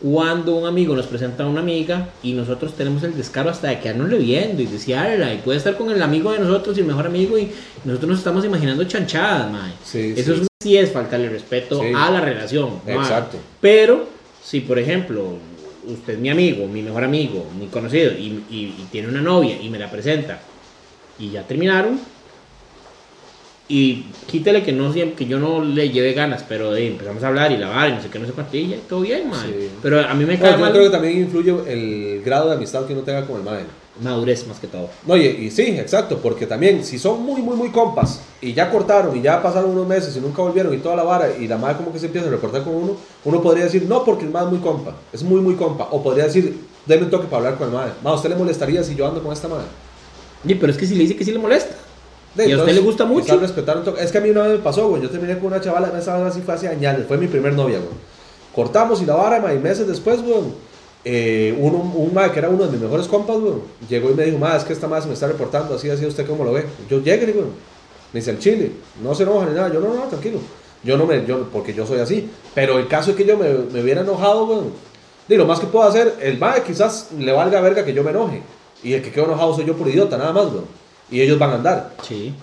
S2: cuando un amigo nos presenta a una amiga y nosotros tenemos el descaro hasta de quedarnos viendo y desearla y puede estar con el amigo de nosotros y el mejor amigo y nosotros nos estamos imaginando chanchadas, mae.
S1: Sí,
S2: Eso
S1: sí,
S2: es, sí es faltarle respeto
S1: Sí.
S2: a la relación. mae.
S1: Exacto.
S2: Pero si por ejemplo usted es mi amigo, mi mejor amigo, mi conocido y, y- y tiene una novia y me la presenta y ya terminaron y quítele que no que yo no le lleve ganas, pero eh, empezamos a hablar y lavar y no sé qué, no sé cuánto, y ya, todo bien, man.
S1: Sí.
S2: Pero a mí me
S1: No,
S2: cae
S1: yo
S2: mal
S1: creo que también influye el grado de amistad que uno tenga con el madre.
S2: madurez más que todo.
S1: No, y, y sí, exacto, porque también si son muy, muy, muy compas y ya cortaron y ya pasaron unos meses y nunca volvieron y toda la vara y la madre como que se empieza a reportar con uno, uno podría decir, no, porque el madre es muy compa, es muy, muy compa. O podría decir, denme un toque para hablar con el madre. Ma, ¿a usted le molestaría si yo ando con esta madre?
S2: Oye, pero es que si le dice que sí le molesta.
S1: De,
S2: ¿Y a usted le gusta mucho?
S1: respetar un. Es que a mí una vez me pasó, güey. Yo terminé con una chavala, esa vez así fue hace años, fue mi primer novia, güey. Cortamos y la vara, ma, y meses después, güey. eh, un madre que era uno de mis mejores compas, güey, llegó y me dijo, madre, es que esta madre se me está reportando, así, así, ¿usted cómo lo ve? Yo llegué, güey. Me dice, el chile, no se enoja ni nada. Yo, no, no, tranquilo. Yo no me, yo, porque yo soy así. Pero el caso es que yo me, me hubiera enojado, güey. Y lo más que puedo hacer, el madre quizás le valga verga que yo me enoje. Y el que quedó enojado soy yo por idiota, nada más, güey. Y ellos van a andar.
S2: Sí.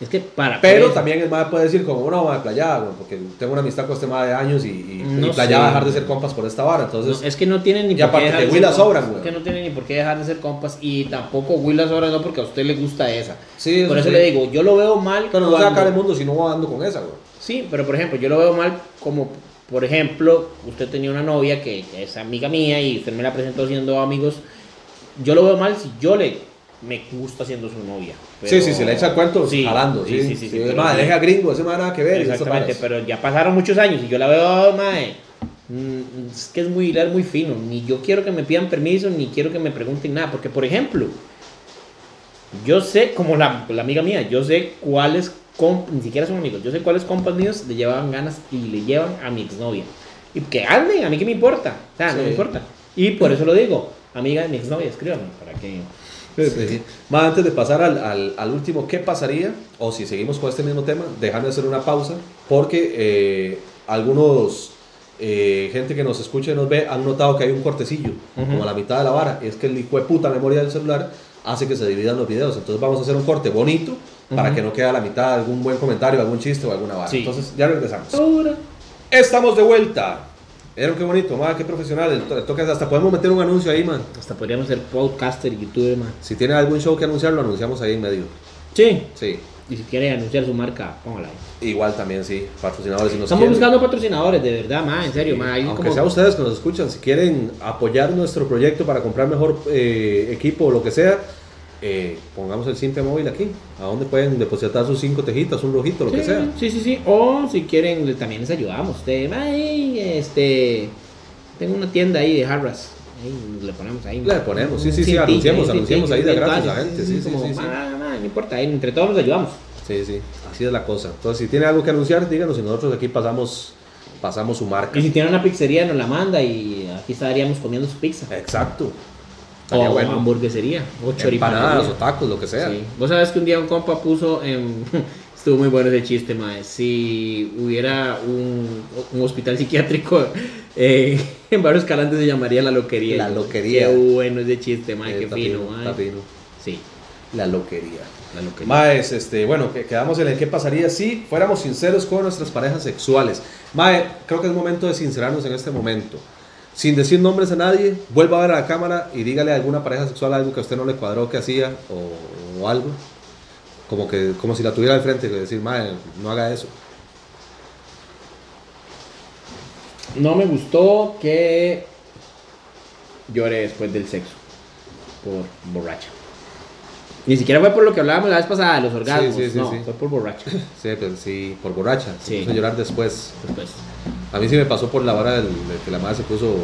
S2: Es que para.
S1: Pero también el mae puede decir como, no, mae, playa, güey, porque tengo una amistad con este mae de años y, y,
S2: No
S1: y playa
S2: sé.
S1: dejar de ser compas por esta vara. Entonces,
S2: No, es que no tienen ni
S1: Y
S2: por qué
S1: aparte
S2: dejar
S1: que
S2: de
S1: Willa
S2: ser
S1: sobran, güey.
S2: Es que no tienen ni por qué dejar de ser compas y tampoco Willa sobra no porque a usted le gusta esa.
S1: Sí,
S2: por
S1: eso
S2: eso
S1: sí.
S2: le digo, yo lo veo mal.
S1: pero no acabar el mundo si no va dando con esa, güey.
S2: Sí, pero por ejemplo, yo lo veo mal como, por ejemplo, usted tenía una novia que es amiga mía y usted me la presentó siendo amigos. Yo lo veo mal si yo le me gusta siendo su novia.
S1: sí,
S2: pero-
S1: sí, se le echa el cuento
S2: Sí,
S1: jalando. Sí,
S2: sí, sí, sí, sí, pero sí.
S1: deja gringo, ese mae nada que ver.
S2: Exactamente, pero ya pasaron muchos años y yo la veo, mae, mm, es que es muy hilar, muy fino. Ni yo quiero que me pidan permiso, ni quiero que me pregunten nada. Porque, por ejemplo, yo sé, como la, la amiga mía, yo sé cuáles, comp- ni siquiera son amigos, yo sé cuáles compas míos le llevaban ganas y le llevan a mi exnovia. Y que anden, a mí que me importa, o sea, no
S1: Sí.
S2: me importa. Y por eso lo digo, amiga de mi exnovia, escríbame, para que...
S1: Sí. Más antes de pasar al, al, al último, ¿qué pasaría? O si seguimos con este mismo tema, de hacer una pausa, porque eh, algunos, eh, gente que nos escucha y nos ve, han notado que hay un cortecillo,
S2: Ujú.
S1: como a la mitad de la vara, y es que el hijo de puta memoria del celular hace que se dividan los videos. Entonces vamos a hacer un corte bonito para
S2: Ujú.
S1: que no quede a la mitad algún buen comentario, algún chiste o alguna vara.
S2: Sí.
S1: Entonces ya regresamos. Estamos de vuelta. Vieron qué bonito, qué profesional. El to- el toque, hasta podemos meter un anuncio ahí, man.
S2: Hasta podríamos ser podcaster y youtuber, man.
S1: Si tiene algún show que anunciar, lo anunciamos ahí en medio.
S2: Sí.
S1: Sí.
S2: Y si quiere anunciar su marca, póngala ahí.
S1: Igual también, sí, patrocinadores si nos
S2: Estamos
S1: quieren.
S2: buscando patrocinadores, de verdad, ma, en serio, ma. Hay
S1: Aunque
S2: como-
S1: sea ustedes que nos escuchan, si quieren apoyar nuestro proyecto para comprar mejor eh, equipo o lo que sea, eh, pongamos el simple móvil aquí. ¿A dónde pueden depositar sus cinco tejitas, un rojito, lo
S2: sí,
S1: que sea?
S2: Sí, sí, sí. O si quieren, también les ayudamos. Este. Tengo una tienda ahí de Harras. Ahí le ponemos ahí.
S1: Le ponemos, sí, sí, sí,
S2: un
S1: anunciemos ahí de gratis a
S2: tal,
S1: gente, sí, sí,
S2: como,
S1: sí,
S2: ma, no importa, ahí entre todos nos ayudamos.
S1: Sí, sí, así es la cosa. Entonces, si tiene algo que anunciar, díganos y nosotros aquí pasamos, pasamos su marca.
S2: Y si tiene una pizzería, nos la manda y aquí estaríamos comiendo su pizza.
S1: Exacto.
S2: O
S1: bueno.
S2: hamburguesería. O.
S1: Empanadas o tacos, lo que sea.
S2: Sí. Vos sabés que un día un compa puso en... Estuvo muy bueno ese chiste, mae. Si hubiera un, un hospital psiquiátrico eh, en Barrio Escalante se llamaría La Loquería.
S1: La Loquería.
S2: Qué bueno ese chiste, mae.
S1: Eh,
S2: Qué fino, mae. Sí,
S1: La loquería.
S2: La Loquería.
S1: Maes, este, bueno, que quedamos en el qué pasaría si fuéramos sinceros con nuestras parejas sexuales. Mae, creo que es momento de sincerarnos en este momento. Sin decir nombres a nadie, vuelva a ver a la cámara y dígale a alguna pareja sexual algo que a usted no le cuadró que hacía o, algo. Como, que, como si la tuviera al frente, que decir, mae, no haga eso.
S2: No me gustó que llore después del sexo. Por borracha. Ni siquiera fue por lo que hablábamos la vez pasada, los orgasmos.
S1: sí, sí,
S2: no,
S1: sí.
S2: fue por borracha.
S1: Sí, pues, sí, por borracha. Se puso a llorar después.
S2: Después.
S1: A mí sí me pasó por la vara del, de que la madre se puso,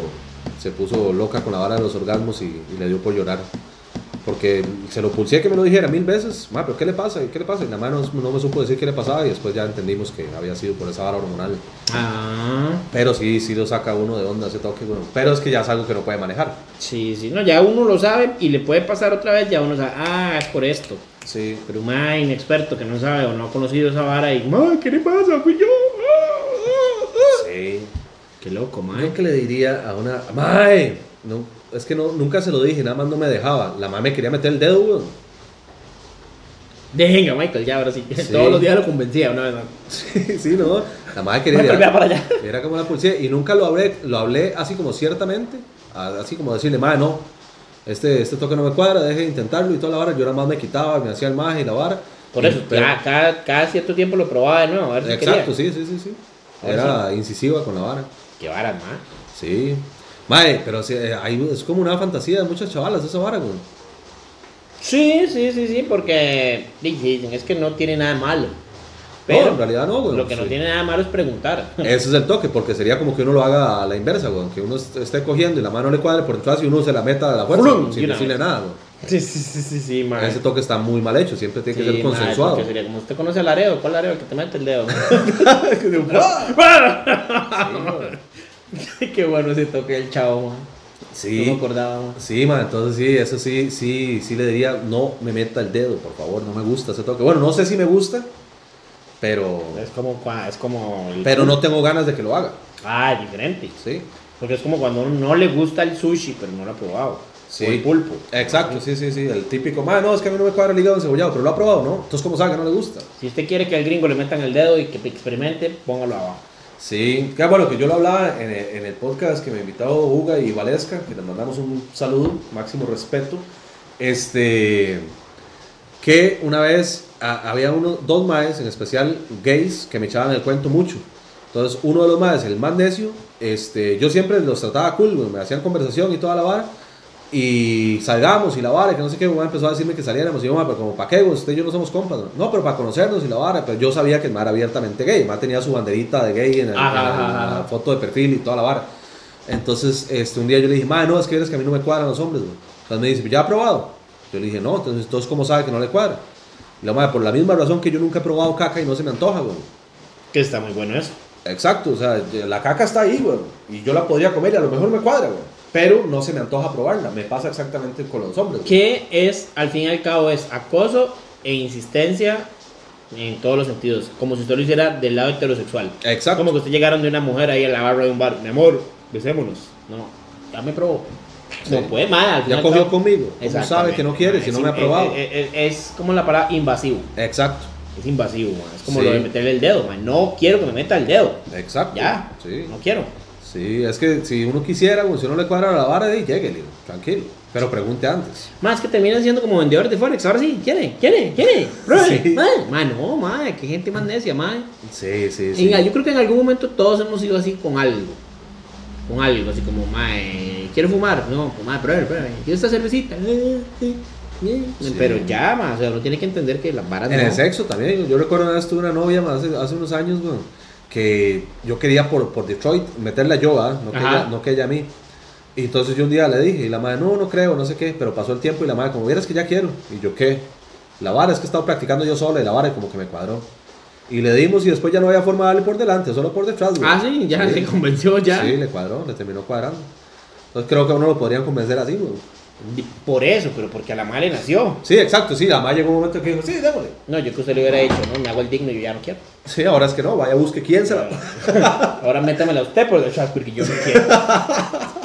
S1: se puso loca con la vara de los orgasmos y, y le dio por llorar. Porque se lo pulsé que me lo dijera mil veces. Ma, pero ¿qué le pasa? ¿Qué le pasa? Y la madre no, no me supo decir qué le pasaba y después ya entendimos que había sido por esa vara hormonal.
S2: Ah.
S1: Pero sí, sí lo saca uno de onda ese toque. Bueno, pero es que ya es algo que no puede manejar.
S2: Sí, sí, no, ya uno lo sabe y le puede pasar otra vez, ya uno sabe, ah, es por esto.
S1: Sí.
S2: Pero un inexperto que no sabe o no ha conocido esa vara y, mae, ¿qué le pasa? Fui yo. Ah, ah, ah".
S1: Sí.
S2: Qué loco, mae.
S1: Yo que le diría a una... ¡Mae! No, es que no, nunca se lo dije, nada más no me dejaba. La madre me quería meter el dedo, weón.
S2: Venga, Michael, ya ahora sí.
S1: Sí.
S2: Todos los días lo convencía una vez más.
S1: Sí, sí, no. La madre quería...
S2: Michael, vea para allá.
S1: Era como la policía y nunca lo hablé, lo hablé así como ciertamente, así como decirle, madre, no, este, este toque no me cuadra, deje de intentarlo y toda la vara, yo nada más me quitaba, me hacía el maje y la vara.
S2: Por eso,
S1: pero-
S2: ya, cada, cada cierto tiempo lo probaba de nuevo, a ver si
S1: Exacto,
S2: quería.
S1: sí, sí, sí, sí. Era incisiva con la vara.
S2: Qué vara, mae.
S1: Sí. Madre, pero sí, eh, hay- es como una fantasía de muchas chavalas esa vara, güey.
S2: Sí, sí, sí, sí, porque dicen, es que no tiene nada de malo. Pero
S1: no, en realidad no, güey.
S2: lo que no
S1: Sí.
S2: tiene nada de malo es preguntar.
S1: Ese es el toque, porque sería como que uno lo haga a la inversa, güey. Que uno est- esté cogiendo y la mano le cuadre por detrás y uno se la meta a la fuerza, sin decirle
S2: vez.
S1: nada, güey.
S2: Sí, sí, sí, sí, sí, mae.
S1: Ese toque está muy mal hecho, siempre tiene que
S2: Sí,
S1: ser consensuado.
S2: sería como usted conoce al areo, ¿cuál areo? Que te mete el dedo. Qué bueno ese toque del chavo, man.
S1: Sí.
S2: No me acordaba, man.
S1: Sí, man, entonces sí, eso sí, sí, sí le diría, no me meta el dedo, por favor, no me gusta ese toque. Bueno, no sé si me gusta, pero,
S2: Es como, es como... el-
S1: pero no tengo ganas de que lo haga.
S2: Ah, es diferente.
S1: Sí,
S2: Porque es como cuando a uno no le gusta el sushi, pero no lo ha probado.
S1: Sí.
S2: O el pulpo.
S1: Exacto, sí, sí, sí. El típico, madre, no, es que a mí no me cuadra el hígado encebollado, pero lo ha probado, ¿no? Entonces, ¿cómo sabe que no le gusta?
S2: Si usted quiere que al gringo le metan el dedo y que experimente, póngalo abajo.
S1: Sí, que bueno, que yo lo hablaba en el, podcast que me invitó Uga y Valesca, que les mandamos un saludo, máximo respeto. Este, que una vez a- había uno, dos maes, en especial gays, que me echaban el cuento mucho. Entonces, uno de los maes, el más necio, este, yo siempre los trataba cool, me hacían conversación y toda la vara. Y salgamos y la vara, que no sé qué, güey, empezó a decirme que saliéramos. Y yo, "Ma, pero como, ¿para qué, güey? Usted y yo no somos compas. No, No, pero para conocernos y la vara. Pero yo sabía que el mar era abiertamente gay. El mar tenía su banderita de gay en, el-
S2: Ajá,
S1: en la-
S2: ajá,
S1: la foto de perfil y toda la vara. Entonces, este, un día yo le dije, madre, no, es que eres que a mí no me cuadran los hombres, güey. Entonces me dice, ¿ya ha probado? Yo le dije, no, entonces, entonces ¿cómo sabe que no le cuadra? Y la madre, por la misma razón que yo nunca he probado caca y no se me antoja, güey.
S2: Que está muy bueno eso.
S1: Exacto, o sea, la caca está ahí, güey. Y yo la podría comer y a lo mejor me cuadra, güey. Pero no se me antoja probarla. Me pasa exactamente con los hombres.
S2: Que es, al fin y al cabo, es acoso e insistencia en todos los sentidos. Como si usted lo hiciera del lado heterosexual.
S1: Exacto.
S2: Como que usted llegaron de una mujer ahí a la barra de un bar. Mi amor, besémonos. No, ya me probó.
S1: Sí.
S2: No puede y
S1: Ya cogió
S2: cabo.
S1: conmigo. ¿Cómo
S2: Exactamente.
S1: sabe que no quiere si no me ha probado?
S2: Es, es- es como la palabra invasivo.
S1: Exacto,
S2: Es invasivo, man. Es como
S1: Sí.
S2: lo de meterle el dedo, man. No quiero que me meta el dedo.
S1: exacto.
S2: Ya.
S1: Sí.
S2: No quiero.
S1: Sí, es que si uno quisiera, güey, si uno le cuadra la vara, ahí lléguele, tranquilo. Pero pregunte antes.
S2: Más que terminan siendo como vendedores de Forex. Ahora sí, ¿quiere? ¿Quiere? ¿Quiere?
S1: Sí.
S2: Man, man, no, man. Qué gente más necia, man.
S1: Sí, sí,
S2: Y, yo creo que en algún momento todos hemos sido así con algo. Con algo, así como, mae, ¿quiero fumar? No, pues, mae, pruebe, pruebe. ¿Quiere esta cervecita? Eh, sí.
S1: Sí.
S2: Pero ya, mae, o sea, uno tiene que entender que las varas
S1: En
S2: no.
S1: el sexo también. Yo recuerdo una vez tuve una novia más hace, hace unos años, güey, que yo quería por, por Detroit meterla yo, ¿ah? no, que ella, no que ella a mí. Y entonces yo un día le dije, y la madre, no, no creo, no sé qué, pero pasó el tiempo y la madre, como vieras que ya quiero. Y yo, ¿qué? La vara es que he estado practicando yo sola y la vara como que me cuadró. Y le dimos y después ya no había forma de darle por delante, solo por detrás, güey.
S2: Ah, sí, ya se convenció ya.
S1: Sí, le cuadró, le terminó cuadrando. Entonces creo que a uno lo podrían convencer así, güey.
S2: Por eso, pero porque a la madre nació.
S1: Sí, exacto, sí, la madre llegó un momento que dijo, sí, démosle.
S2: No, yo que usted le hubiera dicho, no, me hago el digno y yo ya no quiero.
S1: Sí, ahora es que no, vaya, busque quién se la...
S2: Ahora métamela usted por detrás porque yo no quiero.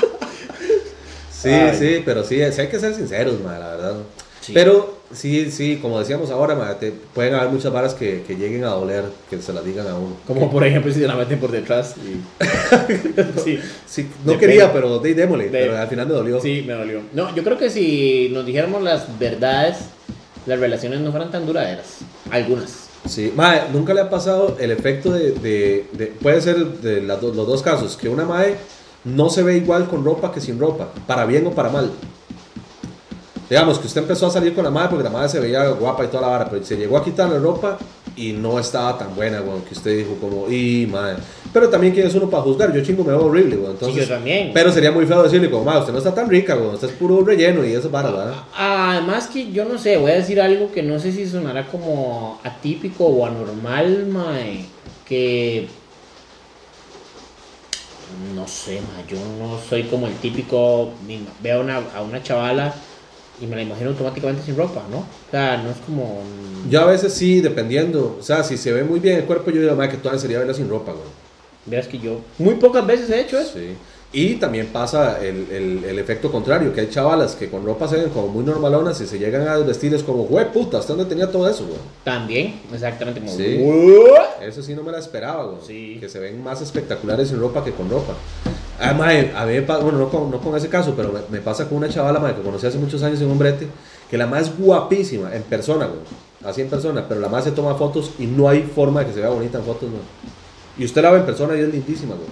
S1: Sí,
S2: Ay.
S1: sí, pero sí, sí hay que ser sinceros, ma, la verdad.
S2: Sí.
S1: Pero sí, sí, como decíamos ahora, ma, te- pueden haber muchas varas que, que lleguen a doler, que se las digan a uno.
S2: Como por ejemplo si se la meten por detrás. Y... sí.
S1: Sí, no
S2: Depende.
S1: quería, pero de, démosle,
S2: De-
S1: pero al final me dolió.
S2: Sí, me dolió. No, yo creo que si nos dijéramos las verdades, las relaciones no fueran tan duraderas. Algunas.
S1: Sí, mae, nunca le ha pasado el efecto de, de- de- puede ser de do- los dos casos, que una mae no se ve igual con ropa que sin ropa, para bien o para mal. Digamos que usted empezó a salir con la madre porque la madre se veía guapa y toda la vara, pero se llegó a quitarle ropa y no estaba tan buena, weón, que usted dijo como, y madre. Pero también quién es uno para juzgar, yo chingo me veo horrible, weón. Entonces,
S2: Sí, yo también.
S1: Pero sería muy feo decirle como, madre, usted no está tan rica, weón, usted es puro relleno y eso para, ¿verdad?
S2: Además que yo no sé, voy a decir algo que no sé si sonará como atípico o anormal, mae, que no sé, mae, yo no soy como el típico, veo a una, a una chavala y me la imagino automáticamente sin ropa, ¿no? O sea, no es como...
S1: Yo a veces sí, dependiendo, o sea, si se ve muy bien el cuerpo, yo digo, madre, que todavía sería verla sin ropa, weón.
S2: Verás que yo muy pocas veces he hecho eso.
S1: Sí. Y también pasa el, el, el efecto contrario, que hay chavalas que con ropa se ven como muy normalonas y se llegan a vestir es como, güey, puta, ¿hasta dónde tenía todo eso, güey?
S2: También, exactamente como...
S1: Sí. Eso sí no me la esperaba, güey.
S2: Sí.
S1: Que se ven más espectaculares sin ropa que con ropa. Además, a mí me pa- bueno, no con, no con ese caso, pero me, me pasa con una chavala, madre, que conocí hace muchos años en un brete, que la más guapísima, en persona, güey. Así en persona, pero la más se toma fotos y no hay forma de que se vea bonita en fotos, güey. Y usted la ve en persona y es lindísima, güey.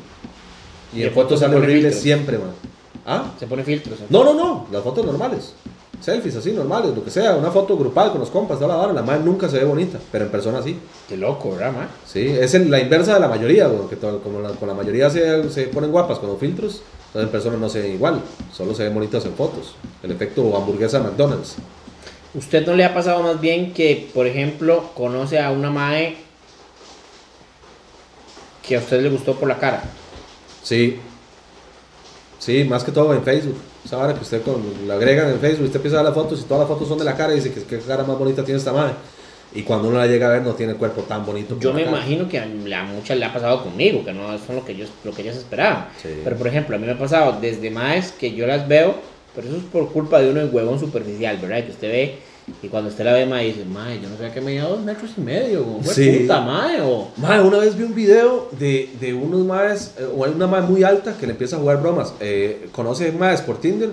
S1: Y,
S2: Y
S1: en
S2: fotos
S1: fotos sale horrible
S2: filtros.
S1: siempre, man. ¿Ah?
S2: Se pone filtros.
S1: No, no, no, las fotos normales. Selfies así, normales, lo que sea. Una foto grupal con los compas, toda la vara. La madre nunca se ve bonita, pero en persona sí.
S2: Qué loco, ¿verdad, ma?
S1: Sí, es la inversa de la mayoría, güey, que todo- como la- con la mayoría se, se ponen guapas con los filtros, entonces en persona no se ven igual, solo se ven bonitas en fotos. El efecto hamburguesa de McDonald's.
S2: ¿Usted no le ha pasado más bien que, por ejemplo, conoce a una mae que a usted le gustó por la cara?
S1: Sí, sí, más que todo en Facebook. Esa vara que usted con, la agregan en Facebook, usted empieza a ver las fotos y todas las fotos son de la cara y dice que qué cara más bonita tiene esta madre. Y cuando uno la llega a ver no tiene el cuerpo tan bonito.
S2: Yo me
S1: cara.
S2: imagino que a, muchas le ha pasado conmigo, que no son lo que, yo, lo que ellas esperaban.
S1: Sí.
S2: Pero, por ejemplo, a mí me ha pasado desde maes que yo las veo Pero eso es por culpa de uno en huevón superficial, ¿verdad? Que usted ve y cuando usted la ve, mae, dice, mae, yo no sabía que medía dos metros y medio, fue
S1: Sí.
S2: puta, mae, o...
S1: Mae, una vez vi un video de, de unos maes, eh, o hay una mae muy alta que le empieza a jugar bromas. Eh, conoce maes por Tinder.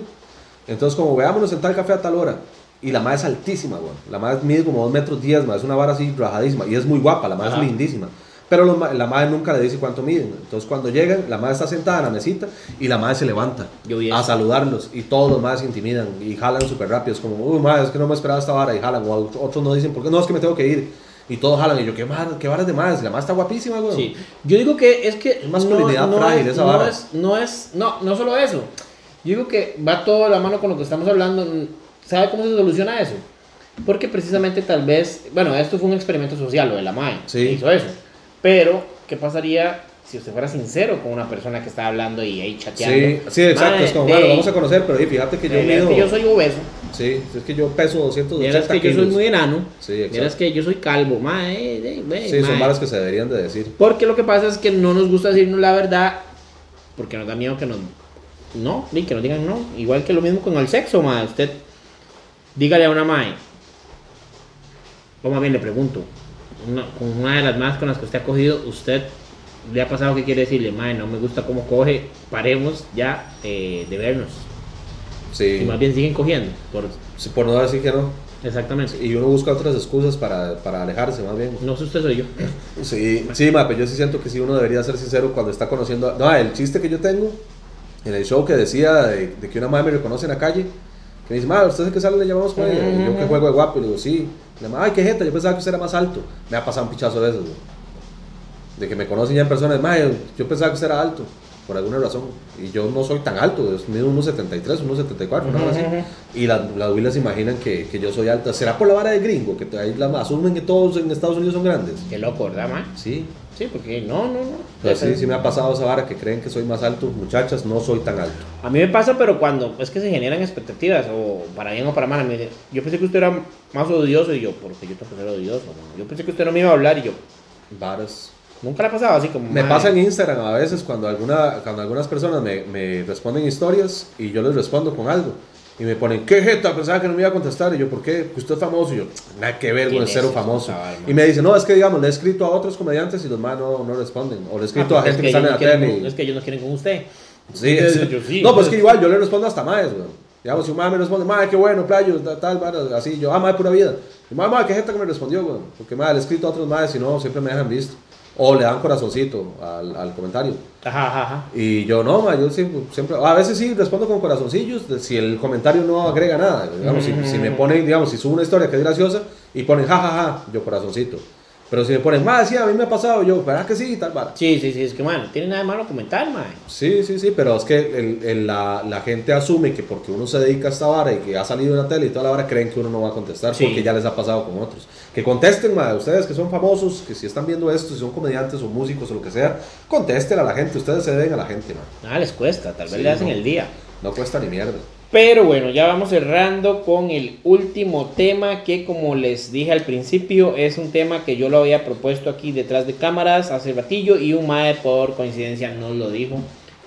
S1: Entonces, como veámonos en tal café a tal hora. Y la mae es altísima, güey. La mae mide como 2 metros 10, mae. Es una vara así rajadísima. Y es muy guapa, la mae es
S2: Ajá.
S1: lindísima. Pero los la mae nunca le dice cuánto miden. Entonces, cuando llegan, la mae está sentada en la mesita y la mae se levanta a saludarlos. Y todos los maes se intimidan y jalan súper rápido. Es como, uy, mae, es que no me esperaba esta vara. Y jalan. O otros no dicen, ¿por qué no? Es que me tengo que ir. Y todos jalan. Y yo, ¿qué, mar, qué varas de maes? La mae está guapísima, güey.
S2: Sí, yo digo que es que
S1: Es masculinidad frágil
S2: es,
S1: esa
S2: no
S1: vara.
S2: es, no es, no, no solo eso. Yo digo que va todo de la mano con lo que estamos hablando. ¿Sabe cómo se soluciona eso? Porque precisamente tal vez, bueno, esto fue un experimento social, lo de la MAE,
S1: Sí.
S2: hizo eso. Pero, ¿qué pasaría si usted fuera sincero con una persona que está hablando y ahí chateando?
S1: Sí, sí, exacto. Es como, bueno, vamos a conocer, pero di, fíjate que yo
S2: de- es
S1: mido.
S2: que yo soy obeso,
S1: Sí, es que yo peso 280
S2: vieras que yo soy
S1: kilos.
S2: muy enano,
S1: Sí, exacto.
S2: que yo soy calvo, mae, de- de-
S1: Sí, son
S2: mae.
S1: varas que se deberían de decir.
S2: Porque lo que pasa es que no nos gusta decirnos la verdad porque nos da miedo que nos no, y que nos digan no, igual que lo mismo con el sexo, mae, usted dígale a una mae o más bien le pregunto, una, con una de las más con las que usted ha cogido, usted le ha pasado qué quiere decirle, mae, no me gusta cómo coge, paremos ya eh, de vernos.
S1: Sí.
S2: Y más bien siguen cogiendo, por
S1: Sí, Por no decir que no.
S2: exactamente.
S1: Y uno busca otras excusas para, para alejarse, más bien.
S2: No sé usted soy yo.
S1: Sí, sí, ma, pero yo sí siento que sí uno debería ser sincero cuando está conociendo. a- No, el chiste que yo tengo en el show que decía de, de que una madre me reconoce en la calle, que me dice, madre, ¿usted es el que sale le llamamos con ella? Y yo que juego de guapo, y le digo, sí. Ay, qué jeta, yo pensaba que usted era más alto. Me ha pasado un pichazo de güey. De que me conocen ya en persona, madre, yo pensaba que usted era alto, por alguna razón. Y yo no soy tan alto, es mido 1,73, 1,74, una cosa así. Y las las huilas imaginan que, que yo soy alta. ¿Será por la vara de gringo? Que ahí la, asumen que todos en Estados Unidos son grandes.
S2: Qué loco, ¿verdad, mae?
S1: Sí,
S2: Sí, porque no, no, no.
S1: pero sí, sí me ha pasado esa vara que creen que soy más alto. Muchachas, no soy tan alto.
S2: A mí me pasa, pero cuando es que se generan expectativas, o para bien o para mal, me dicen, yo pensé que usted era más odioso, y yo, porque yo tampoco era odioso, ¿no? yo pensé que usted no me iba a hablar, y yo,
S1: Varas.
S2: Nunca le ha pasado así como...
S1: Me
S2: "Mae".
S1: pasa en Instagram a veces cuando, alguna, cuando algunas personas me, me responden historias y yo les respondo con algo. Y me ponen, ¿qué jeta? Pensaba que no me iba a contestar. Y yo, ¿por qué? Usted es famoso. Y yo, nada que ver con
S2: ¿Quién
S1: el
S2: es
S1: cero famoso.
S2: man?
S1: Y me dicen, no, es que digamos, le he escrito a otros comediantes y los más no, no responden. O le he
S2: Ah,
S1: escrito a
S2: porque
S1: gente que,
S2: es
S1: sale en
S2: ellos
S1: la
S2: no
S1: tele.
S2: con- Es que ellos no quieren con usted.
S1: Sí, sí.
S2: yo sí,
S1: no, pues
S2: entonces-
S1: que igual yo le respondo hasta más, güey. Digamos, si un madre me responde, madre, qué bueno, playo, tal, tal, vara", así, yo, ah, madre, pura vida. Y madre, madre, qué gente que me respondió, güey. Porque madre, le he escrito a otros madres, si no, siempre me dejan visto. O le dan corazoncito al, al comentario.
S2: Ajá, ajá, ajá.
S1: Y yo no, ma, yo siempre, siempre, a veces sí respondo con corazoncillos, si el comentario no agrega nada, digamos, si, si me ponen, digamos, si subo una historia que es graciosa y ponen jajaja, yo corazoncito. Pero si me ponen, más, sí, a mí me ha pasado, yo, ¿verdad que sí? Tal, vara.
S2: Sí, sí, sí, es que, man, no tiene nada de malo comentar, man.
S1: Sí, sí, sí, pero es que el- el- la, la gente asume que porque uno se dedica a esta vara y que ha salido en la tele y toda la vara, creen que uno no va a contestar
S2: Sí.
S1: porque ya les ha pasado con otros. Que contesten, ma, ustedes que son famosos, que si están viendo esto, si son comediantes o músicos o lo que sea, contesten a la gente, ustedes se deben a la gente, ma.
S2: Nada les cuesta, tal vez
S1: Sí,
S2: le hacen
S1: no.
S2: el día.
S1: No cuesta ni mierda.
S2: Pero bueno, ya vamos cerrando con el último tema que como les dije al principio es un tema que yo lo había propuesto aquí detrás de cámaras hace ratillo y un mae por coincidencia no lo dijo.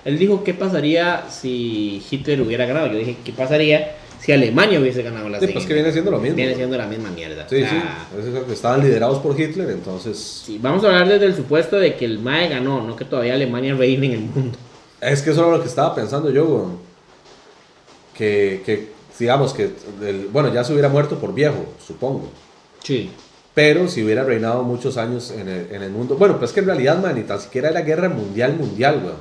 S2: Él dijo qué pasaría si Hitler hubiera ganado. Yo dije qué pasaría si Alemania hubiese ganado la
S1: Sí, pues que viene siendo lo mismo.
S2: Viene siendo la misma mierda.
S1: Sí,
S2: O sea,
S1: sí. Es que estaban liderados por Hitler, entonces.
S2: sí, vamos a hablar desde el supuesto de que el mae ganó, no que todavía Alemania reine en el mundo.
S1: Es que eso era lo que estaba pensando yo, weón. Que, que, digamos que, el- bueno, ya se hubiera muerto por viejo, supongo.
S2: Sí.
S1: Pero si hubiera reinado muchos años en el, en el mundo. Bueno, pues que en realidad, man, ni tan siquiera era guerra mundial, mundial, weón.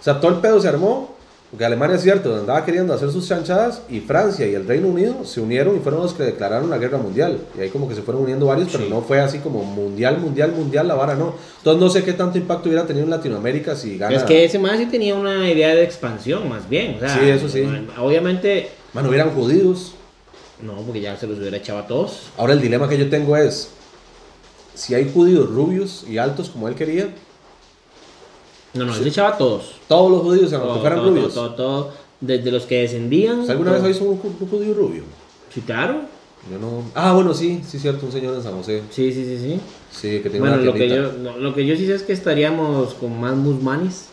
S1: O sea, todo el pedo se armó. Porque Alemania es cierto, andaba queriendo hacer sus chanchadas. Y Francia y el Reino Unido se unieron y fueron los que declararon la guerra mundial. Y ahí como que se fueron uniendo varios, pero no fue así como mundial, mundial, mundial, la vara no. Entonces no sé qué tanto impacto hubiera tenido en Latinoamérica si gana.
S2: Es que ese mae sí tenía una idea de expansión, más bien. O sea,
S1: Sí, eso sí.
S2: Obviamente,
S1: Mano, hubieran judíos.
S2: no, porque ya se los hubiera echado a todos.
S1: Ahora el dilema que yo tengo es, si hay judíos rubios y altos como él quería,
S2: No, no, él se echaba a todos.
S1: todos los judíos, aunque
S2: Todo,
S1: fueran
S2: todo,
S1: rubios.
S2: todo, todo, desde los que descendían.
S1: ¿Usted ¿Alguna
S2: todo.
S1: vez visto un, ju- un judío rubio?
S2: Sí, claro.
S1: Yo no. Ah, bueno, sí, sí, cierto, un señor en San José.
S2: Sí, sí, sí, sí.
S1: Sí, que tiene
S2: Bueno,
S1: una
S2: lo que,
S1: tiendita.
S2: yo, no, lo que yo sí sé es que estaríamos con más musmanis.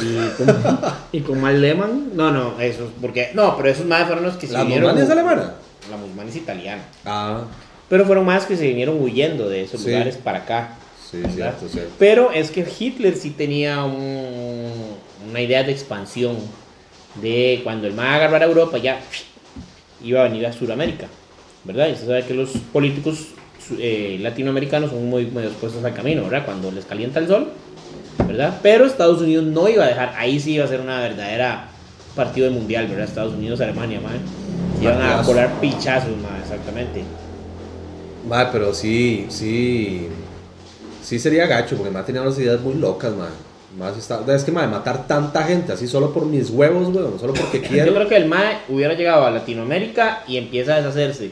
S2: Y con, y con Mal Lehmann, no, no, esos, porque, no, pero esos más fueron los que se
S1: ¿La
S2: vinieron.
S1: Musulmán es alemana?
S2: La musulmana es italiana.
S1: Ah,
S2: Pero fueron más que se vinieron huyendo de esos
S1: Sí.
S2: lugares para acá.
S1: Sí, cierto, cierto.
S2: Pero es que Hitler sí tenía un- una idea de expansión. De cuando el MAE agarrara Europa, ya iba a venir a Sudamérica. ¿Verdad? Y usted sabe que los políticos eh, latinoamericanos son muy medio expuestos al camino, ¿verdad? Cuando les calienta el sol, ¿verdad? Pero Estados Unidos no iba a dejar, ahí sí iba a ser una verdadera partido de mundial, ¿verdad? Estados Unidos, Alemania, man. Iban a colar pichazos, man, exactamente.
S1: Mae, pero sí, sí. Sí sería gacho, porque mae tenía unas ideas muy locas, mae. Más está, es que mae, matar tanta gente así solo por mis huevos, weón, solo porque
S2: Yo
S1: quiero.
S2: creo que el MAE hubiera llegado a Latinoamérica y empieza a deshacerse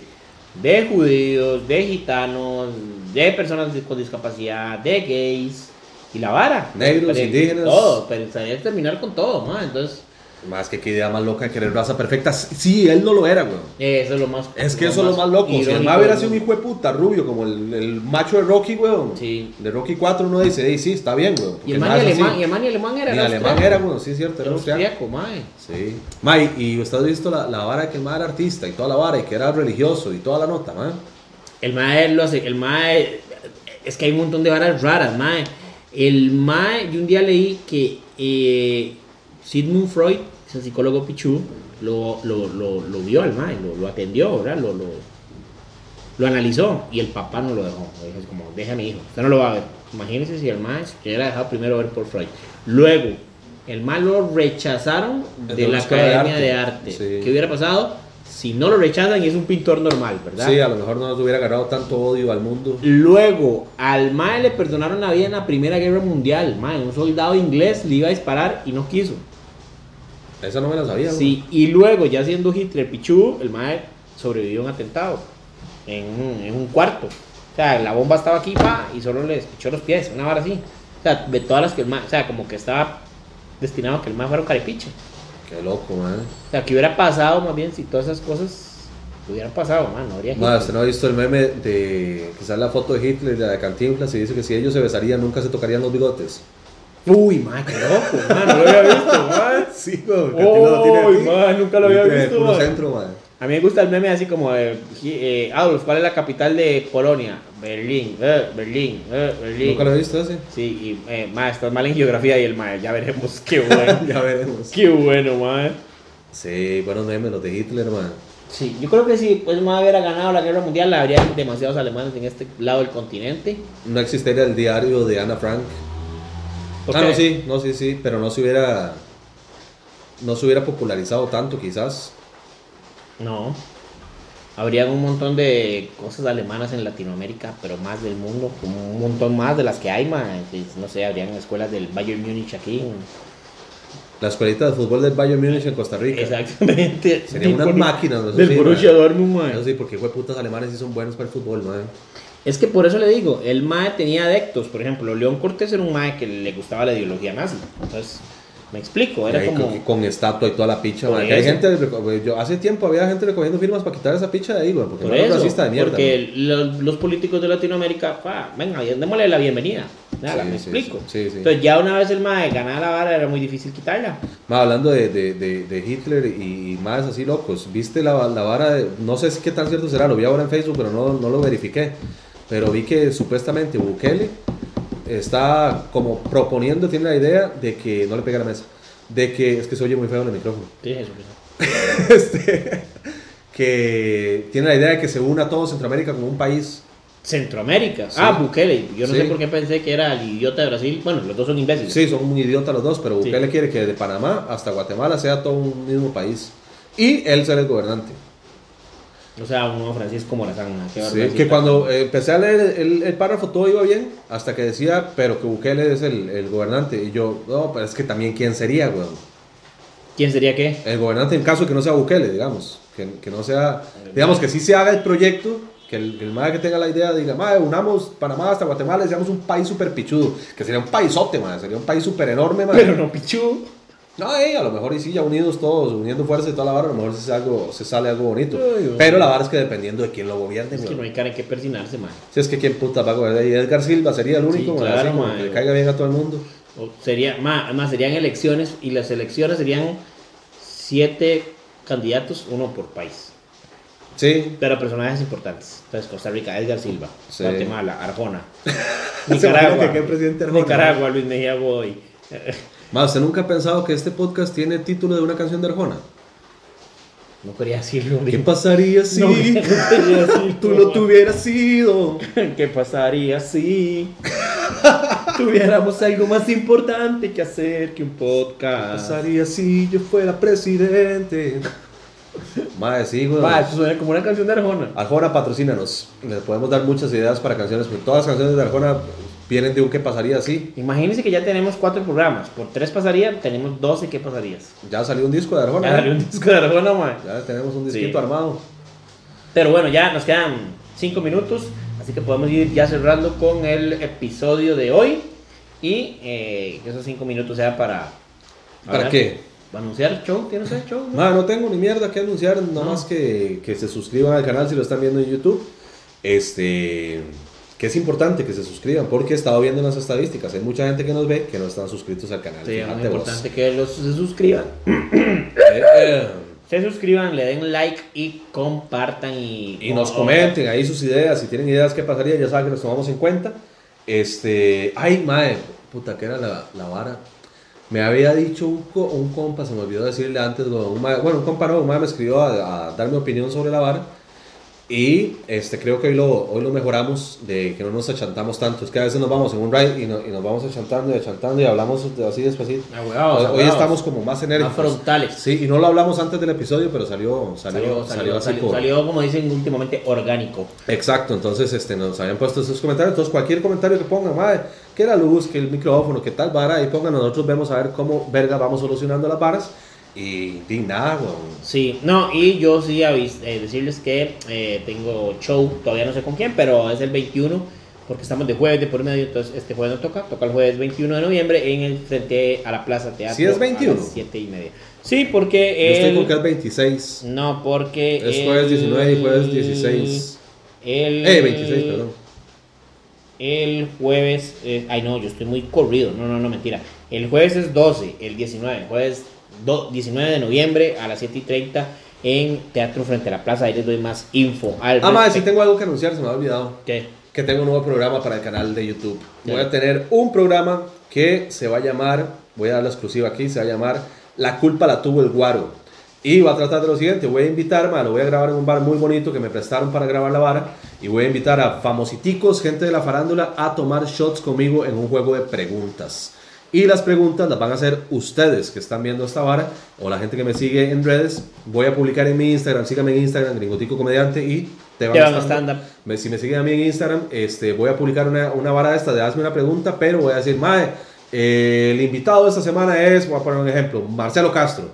S2: de judíos, de gitanos, de personas con discapacidad, de gays y la vara.
S1: Negros,
S2: Pero-
S1: indígenas.
S2: Todo, pero terminar con todo, MAE. Entonces,
S1: Más que qué idea más loca de querer raza perfecta. Sí, él no lo era, weón.
S2: eso es lo más.
S1: Es que eso es lo más loco. Si el
S2: irónico
S1: mae hubiera sido un hijo de puta rubio, como el, el macho de Rocky, weón.
S2: Sí.
S1: De Rocky 4 uno dice, "Ey, sí, está bien, weón.
S2: Y el
S1: es así.
S2: alemán, y el MAE alemán era
S1: alemán era, weón, sí, es cierto, era
S2: El
S1: austriaco.
S2: MAE.
S1: Sí. Mae, y usted ha visto la, la vara que el mae era artista y toda la vara y que era religioso y toda la nota, mae.
S2: El MAE lo hace, el MAE, es que hay un montón de varas raras, MAE. El MAE, yo un día leí que eh, Sigmund Freud, ese psicólogo pichú, lo, lo, lo, lo vio al MAE, lo, lo atendió, ¿verdad? Lo, lo, analizó y el papá no lo dejó. Dijo, como, deja a mi hijo, usted no lo va a ver. Imagínense si el MAE se hubiera dejado primero ver por Freud. Luego, el MAE lo rechazaron de
S1: De
S2: la
S1: escuela de
S2: Academia
S1: arte.
S2: de Arte.
S1: Sí.
S2: ¿Qué hubiera pasado? Si no lo rechazan y es un pintor normal, ¿verdad?
S1: Sí, a lo mejor no nos hubiera agarrado tanto odio al mundo.
S2: Luego, al Mae le perdonaron la vida en la Primera Guerra Mundial. Mae, un soldado inglés le iba a disparar y no quiso.
S1: Esa no me la sabía,
S2: Sí, y luego, ya siendo Hitler pichu, el Mae sobrevivió a un atentado en un, en un cuarto. O sea, la bomba estaba aquí, pa, y solo le pichó los pies, una vara así. O sea, de todas las que el Mae, o sea, como que estaba destinado a que el Mae fuera un carepiche.
S1: Qué loco, man.
S2: O sea, que hubiera pasado más bien si todas esas cosas hubieran pasado, man, no habría
S1: usted no ha visto el meme de sale la foto de Hitler de la de Cantinflas y dice que si ellos se besarían nunca se tocarían los bigotes.
S2: Uy, mae, qué loco, man, no lo había visto, man.
S1: Sí, güey.
S2: Uy, man, nunca lo había visto,
S1: centro.
S2: A mí me gusta el meme así como de eh, Adolf, ¿cuál es la capital de Polonia? Berlín, eh, Berlín, eh, Berlín.
S1: Nunca lo he visto ese.
S2: Sí, y eh, ma, estás mal en geografía y el ma, ya veremos, qué bueno.
S1: ya veremos.
S2: qué bueno, ma.
S1: Sí, buenos memes los de Hitler, man.
S2: Sí, yo creo que si pues ma hubiera ganado la guerra mundial, habría demasiados alemanes en este lado del continente.
S1: No existiría el diario de Ana Frank.
S2: ¿Por
S1: Ah,
S2: qué?
S1: no, sí, no, sí, sí, pero no se hubiera. No se hubiera popularizado tanto, quizás.
S2: No. Habrían un montón de cosas alemanas en Latinoamérica, pero más del mundo, como un montón más de las que hay. Entonces, No sé, habrían escuelas del Bayern Múnich aquí.
S1: La escuelita de fútbol del Bayern Múnich en Costa Rica.
S2: Exactamente.
S1: Serían unas máquinas, no sé
S2: Del
S1: si,
S2: Borussia. Dortmund, ma.
S1: Eso sí, porque putas alemanes sí son buenos para el fútbol, man.
S2: Es que por eso le digo, el MAE tenía adeptos. Por ejemplo, León Cortés era un MAE que le gustaba la ideología nazi. Entonces, me explico, era como.
S1: con, con estatua y toda la picha, man. Hay gente, reco- yo, hace tiempo había gente recogiendo firmas para quitar esa picha de ahí, porque
S2: Por eso,
S1: racista de mierda.
S2: porque los, los políticos de Latinoamérica, pa, venga, démosle la bienvenida. Nada,
S1: Sí,
S2: me
S1: sí,
S2: explico.
S1: sí.
S2: Entonces, ya una vez el MAE ganaba la vara, era muy difícil quitarla.
S1: Ma, hablando de, de, de, de Hitler y, más así locos, ¿viste la, la vara no sé qué tan cierto será, lo vi ahora en Facebook, pero no, no lo verifiqué, pero vi que supuestamente Bukele está como proponiendo, tiene la idea de que, no le pega a la mesa, de que, es que se oye muy feo en el micrófono,
S2: Sí, eso,
S1: este, que tiene la idea de que se una todo Centroamérica como un país.
S2: Centroamérica.
S1: Sí.
S2: Ah, Bukele. Yo no
S1: Sí.
S2: sé por qué pensé que era el idiota de Brasil. Bueno, los dos son imbéciles.
S1: Sí, son muy idiotas los dos, pero
S2: Sí.
S1: Bukele quiere que de Panamá hasta Guatemala sea todo un mismo país. Y él ser el gobernante.
S2: O sea, un nuevo Francisco Morazán. qué
S1: Sí, que cuando eh, empecé a leer el, el párrafo todo iba bien, hasta que decía, pero que Bukele es el, el gobernante. Y yo, no, pero es que también quién sería, weón.
S2: ¿Quién sería qué?
S1: El gobernante en caso de que no sea Bukele, digamos. Que, que no sea, digamos que sí se haga el proyecto, que el, que madre que tenga la idea diga, madre, unamos Panamá hasta Guatemala seamos un país súper pichudo. Que sería un paisote, madre, sería un país súper enorme, madre.
S2: Pero no Pichu.
S1: No, eh, a lo mejor y sí, ya unidos todos, uniendo fuerzas y toda la vara, a lo mejor se, sale algo, se sale algo bonito.
S2: Ay.
S1: Pero la vara es que dependiendo de quién lo gobierne,
S2: Es que no hay cara en que persinarse, man.
S1: Si es que quién puta va a gobernar. Y Edgar Silva sería el único,
S2: Sí, claro,
S1: así como
S2: man.
S1: que le caiga bien a todo el mundo.
S2: O sería, más, más serían elecciones y las elecciones serían siete candidatos, uno por país.
S1: Sí.
S2: Pero personajes importantes. Entonces, Costa Rica, Edgar Silva.
S1: Sí.
S2: Guatemala, Arjona.
S1: ¿Se
S2: Nicaragua.
S1: imagina que qué presidente Arjona?
S2: Nicaragua, Luis Mejía Boy.
S1: Más, ¿usted nunca ha pensado que este podcast tiene título de una canción de Arjona?
S2: No quería decirlo.
S1: ¿Qué pasaría si
S2: No, no quería decirlo.
S1: tú no tuvieras sido?
S2: ¿Qué pasaría si tuviéramos algo más importante que hacer que un
S1: ¿Qué
S2: podcast?
S1: pasaría si yo fuera presidente? Madre, sí, güey.
S2: Va, eso suena como una canción de Arjona.
S1: Arjona, patrocínanos. Les podemos dar muchas ideas para canciones, porque todas las canciones de Arjona vienen de un qué pasaría así.
S2: Imagínense que ya tenemos cuatro programas. Por tres pasaría, tenemos 12 ¿qué pasarías?
S1: Ya salió un disco de Arjona.
S2: Ya
S1: ¿eh?
S2: salió un disco de Arjona, man.
S1: Ya tenemos un
S2: Sí.
S1: disquito armado.
S2: Pero bueno, ya nos quedan cinco minutos, así que podemos ir ya cerrando con el episodio de hoy. Y eh, que esos cinco minutos sea para...
S1: ¿Para
S2: hablar-
S1: qué?
S2: ¿Para anunciar show? ¿Tienes el show? no?
S1: No tengo ni mierda que anunciar, nada
S2: No.
S1: más que, que se suscriban al canal si lo están viendo en YouTube. Este, que es importante que se suscriban porque he estado viendo en las estadísticas. Hay mucha gente que nos ve que no están suscritos al canal.
S2: Sí, es muy
S1: Fíjate vos.
S2: importante que los, se suscriban.
S1: Eh, eh,
S2: Se suscriban, le den like y compartan y...
S1: y nos comenten ahí sus ideas. Si tienen ideas qué pasaría, ya saben que los tomamos en cuenta. Este, ay, madre, puta, que era la, la vara. Me había dicho un, un compa, se me olvidó decirle antes, un bueno, un compa no, un mae me escribió a, a dar mi opinión sobre la vara. Y este, creo que hoy lo, hoy lo mejoramos de que no nos achantamos tanto. Es que a veces nos vamos en un ride y, no- y nos vamos achantando y achantando y hablamos de- así despacito.
S2: Ah,
S1: Hoy, hoy estamos como más enérgicos.
S2: Más frontales.
S1: Sí, y no lo hablamos antes del episodio, pero salió, salió,
S2: Salió,
S1: salió,
S2: salió,
S1: así
S2: salió,
S1: por-
S2: salió, como dicen últimamente, orgánico.
S1: Exacto, entonces este, nos habían puesto esos comentarios. Entonces, cualquier comentario que pongan, madre, que la luz, que el micrófono, que tal vara, y pongan, nosotros vemos a ver cómo verga vamos solucionando las varas. Y di nada, weón.
S2: Sí, no, y yo sí avis- eh, decirles que eh, tengo show, todavía no sé con quién, pero es el 21, porque estamos de jueves de por medio, entonces este jueves no toca, toca el jueves 21 de noviembre en el frente a la Plaza Teatro.
S1: ¿Sí es 21?
S2: A las 7 y media. Sí, porque
S1: Yo estoy
S2: el-
S1: con que es 26.
S2: No, porque...
S1: Es jueves 19 y jueves 16.
S2: El,
S1: Eh, 26, perdón.
S2: El jueves, eh, ay no, yo estoy muy corrido, no, no, no, mentira. El jueves es 12, el 19, el jueves 19 de noviembre a las 7 y 30 en Teatro Frente a la Plaza, ahí les doy más info al
S1: Ah, madre, sí tengo algo que anunciar, se me ha olvidado.
S2: ¿Qué?
S1: Que tengo un nuevo programa para el canal de YouTube. Voy a tener un programa que se va a llamar, voy a dar la exclusiva aquí, se va a llamar La culpa la tuvo el guaro. Y va a tratar de lo siguiente, voy a invitar, ma, lo voy a grabar en un bar muy bonito que me prestaron para grabar la vara. Y voy a invitar a famositicos, gente de la farándula, a tomar shots conmigo en un juego de preguntas. Y las preguntas las van a hacer ustedes que están viendo esta vara o la gente que me sigue en redes. Voy a publicar en mi Instagram, síganme en Instagram, Gringotico Comediante y te
S2: Te van a stand-up.
S1: me- si me siguen a mí en Instagram, este, voy a publicar una, una vara de esta de hazme una pregunta, pero voy a decir, Mae, eh, el invitado de esta semana es, voy a poner un ejemplo, Marcelo Castro.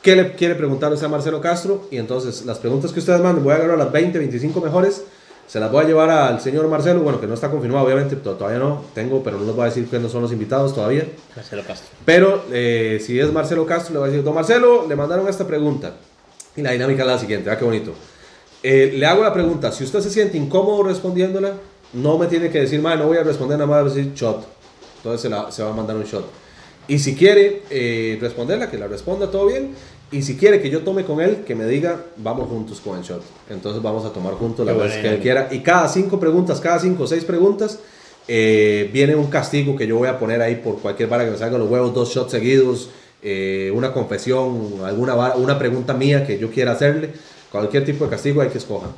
S1: ¿Qué le quiere preguntar usted a Marcelo Castro? Y entonces las preguntas que ustedes manden, voy a agarrar las 20, 25 mejores, se las voy a llevar al señor Marcelo, bueno, que no está confirmado, obviamente, to- todavía no tengo, pero no les voy a decir no son los invitados todavía.
S2: Marcelo Castro.
S1: Pero eh, si es Marcelo Castro, le voy a decir, don Marcelo, le mandaron esta pregunta. Y la dinámica es la siguiente, vea qué bonito. Eh, le hago la pregunta, si usted se siente incómodo respondiéndola, no me tiene que decir, "Mae, no voy a responder, nada más voy a decir shot. Entonces se, la- se va a mandar un shot. Y si quiere eh, responderla, que la responda todo bien. Y si quiere que yo tome con él, que me diga, vamos juntos con el shot. Entonces vamos a tomar juntos
S2: Qué
S1: veces
S2: buena
S1: que él quiera. Y cada cinco preguntas, cada cinco o seis preguntas, eh, viene un castigo que yo voy a poner ahí por cualquier vara que me salga los huevos, dos shots seguidos, eh, una confesión, alguna vara- una pregunta mía que yo quiera hacerle. Cualquier tipo de castigo hay que escoger.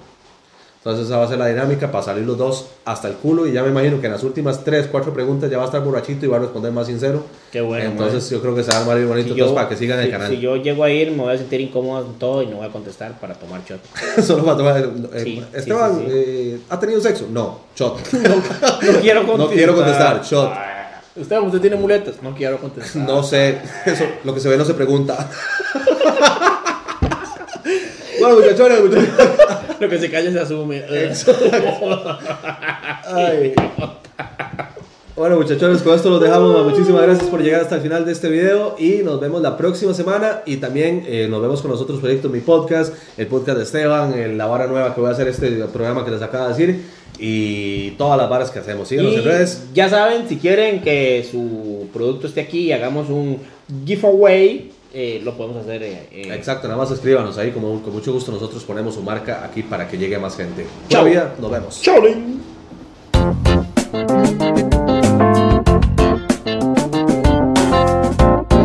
S1: Entonces esa va a ser la dinámica para salir los dos hasta el culo y ya me imagino que en las últimas 3, 4 preguntas ya va a estar borrachito y va a responder más sincero.
S2: Qué bueno,
S1: Entonces yo creo que se va a armar bien bonito
S2: Si yo-
S1: para que sigan el
S2: si-
S1: canal.
S2: Si yo llego a ir, me voy a sentir incómodo en todo y no voy a contestar para tomar shot.
S1: Solo para tomar... eh,
S2: Sí,
S1: Esteban,
S2: sí, sí, sí.
S1: eh, ¿ha tenido sexo? No, shot.
S2: No quiero contestar.
S1: No quiero contestar, shot.
S2: Ah, Usted, usted tiene muletas. No quiero contestar.
S1: No sé, eso, lo que se ve no se pregunta. Muchachones, muchachones.
S2: Lo que se calla se asume.
S1: Ay. Bueno, muchachones, con esto los dejamos. Muchísimas gracias por llegar hasta el final de este video y nos vemos la próxima semana. Y también eh, nos vemos con los otros proyectos, mi podcast, el podcast de Esteban, el- la vara nueva que voy a hacer, este programa que les acaba de decir. y todas las varas que hacemos. Síganos
S2: Y
S1: en redes.
S2: ya saben, si quieren que su producto esté aquí y hagamos un giveaway, eh, lo podemos hacer. eh, eh,
S1: Exacto, nada más escríbanos ahí, como, con mucho gusto nosotros ponemos su marca aquí para que llegue a más gente.
S2: Chao.
S1: Vida, nos vemos.
S2: Chao.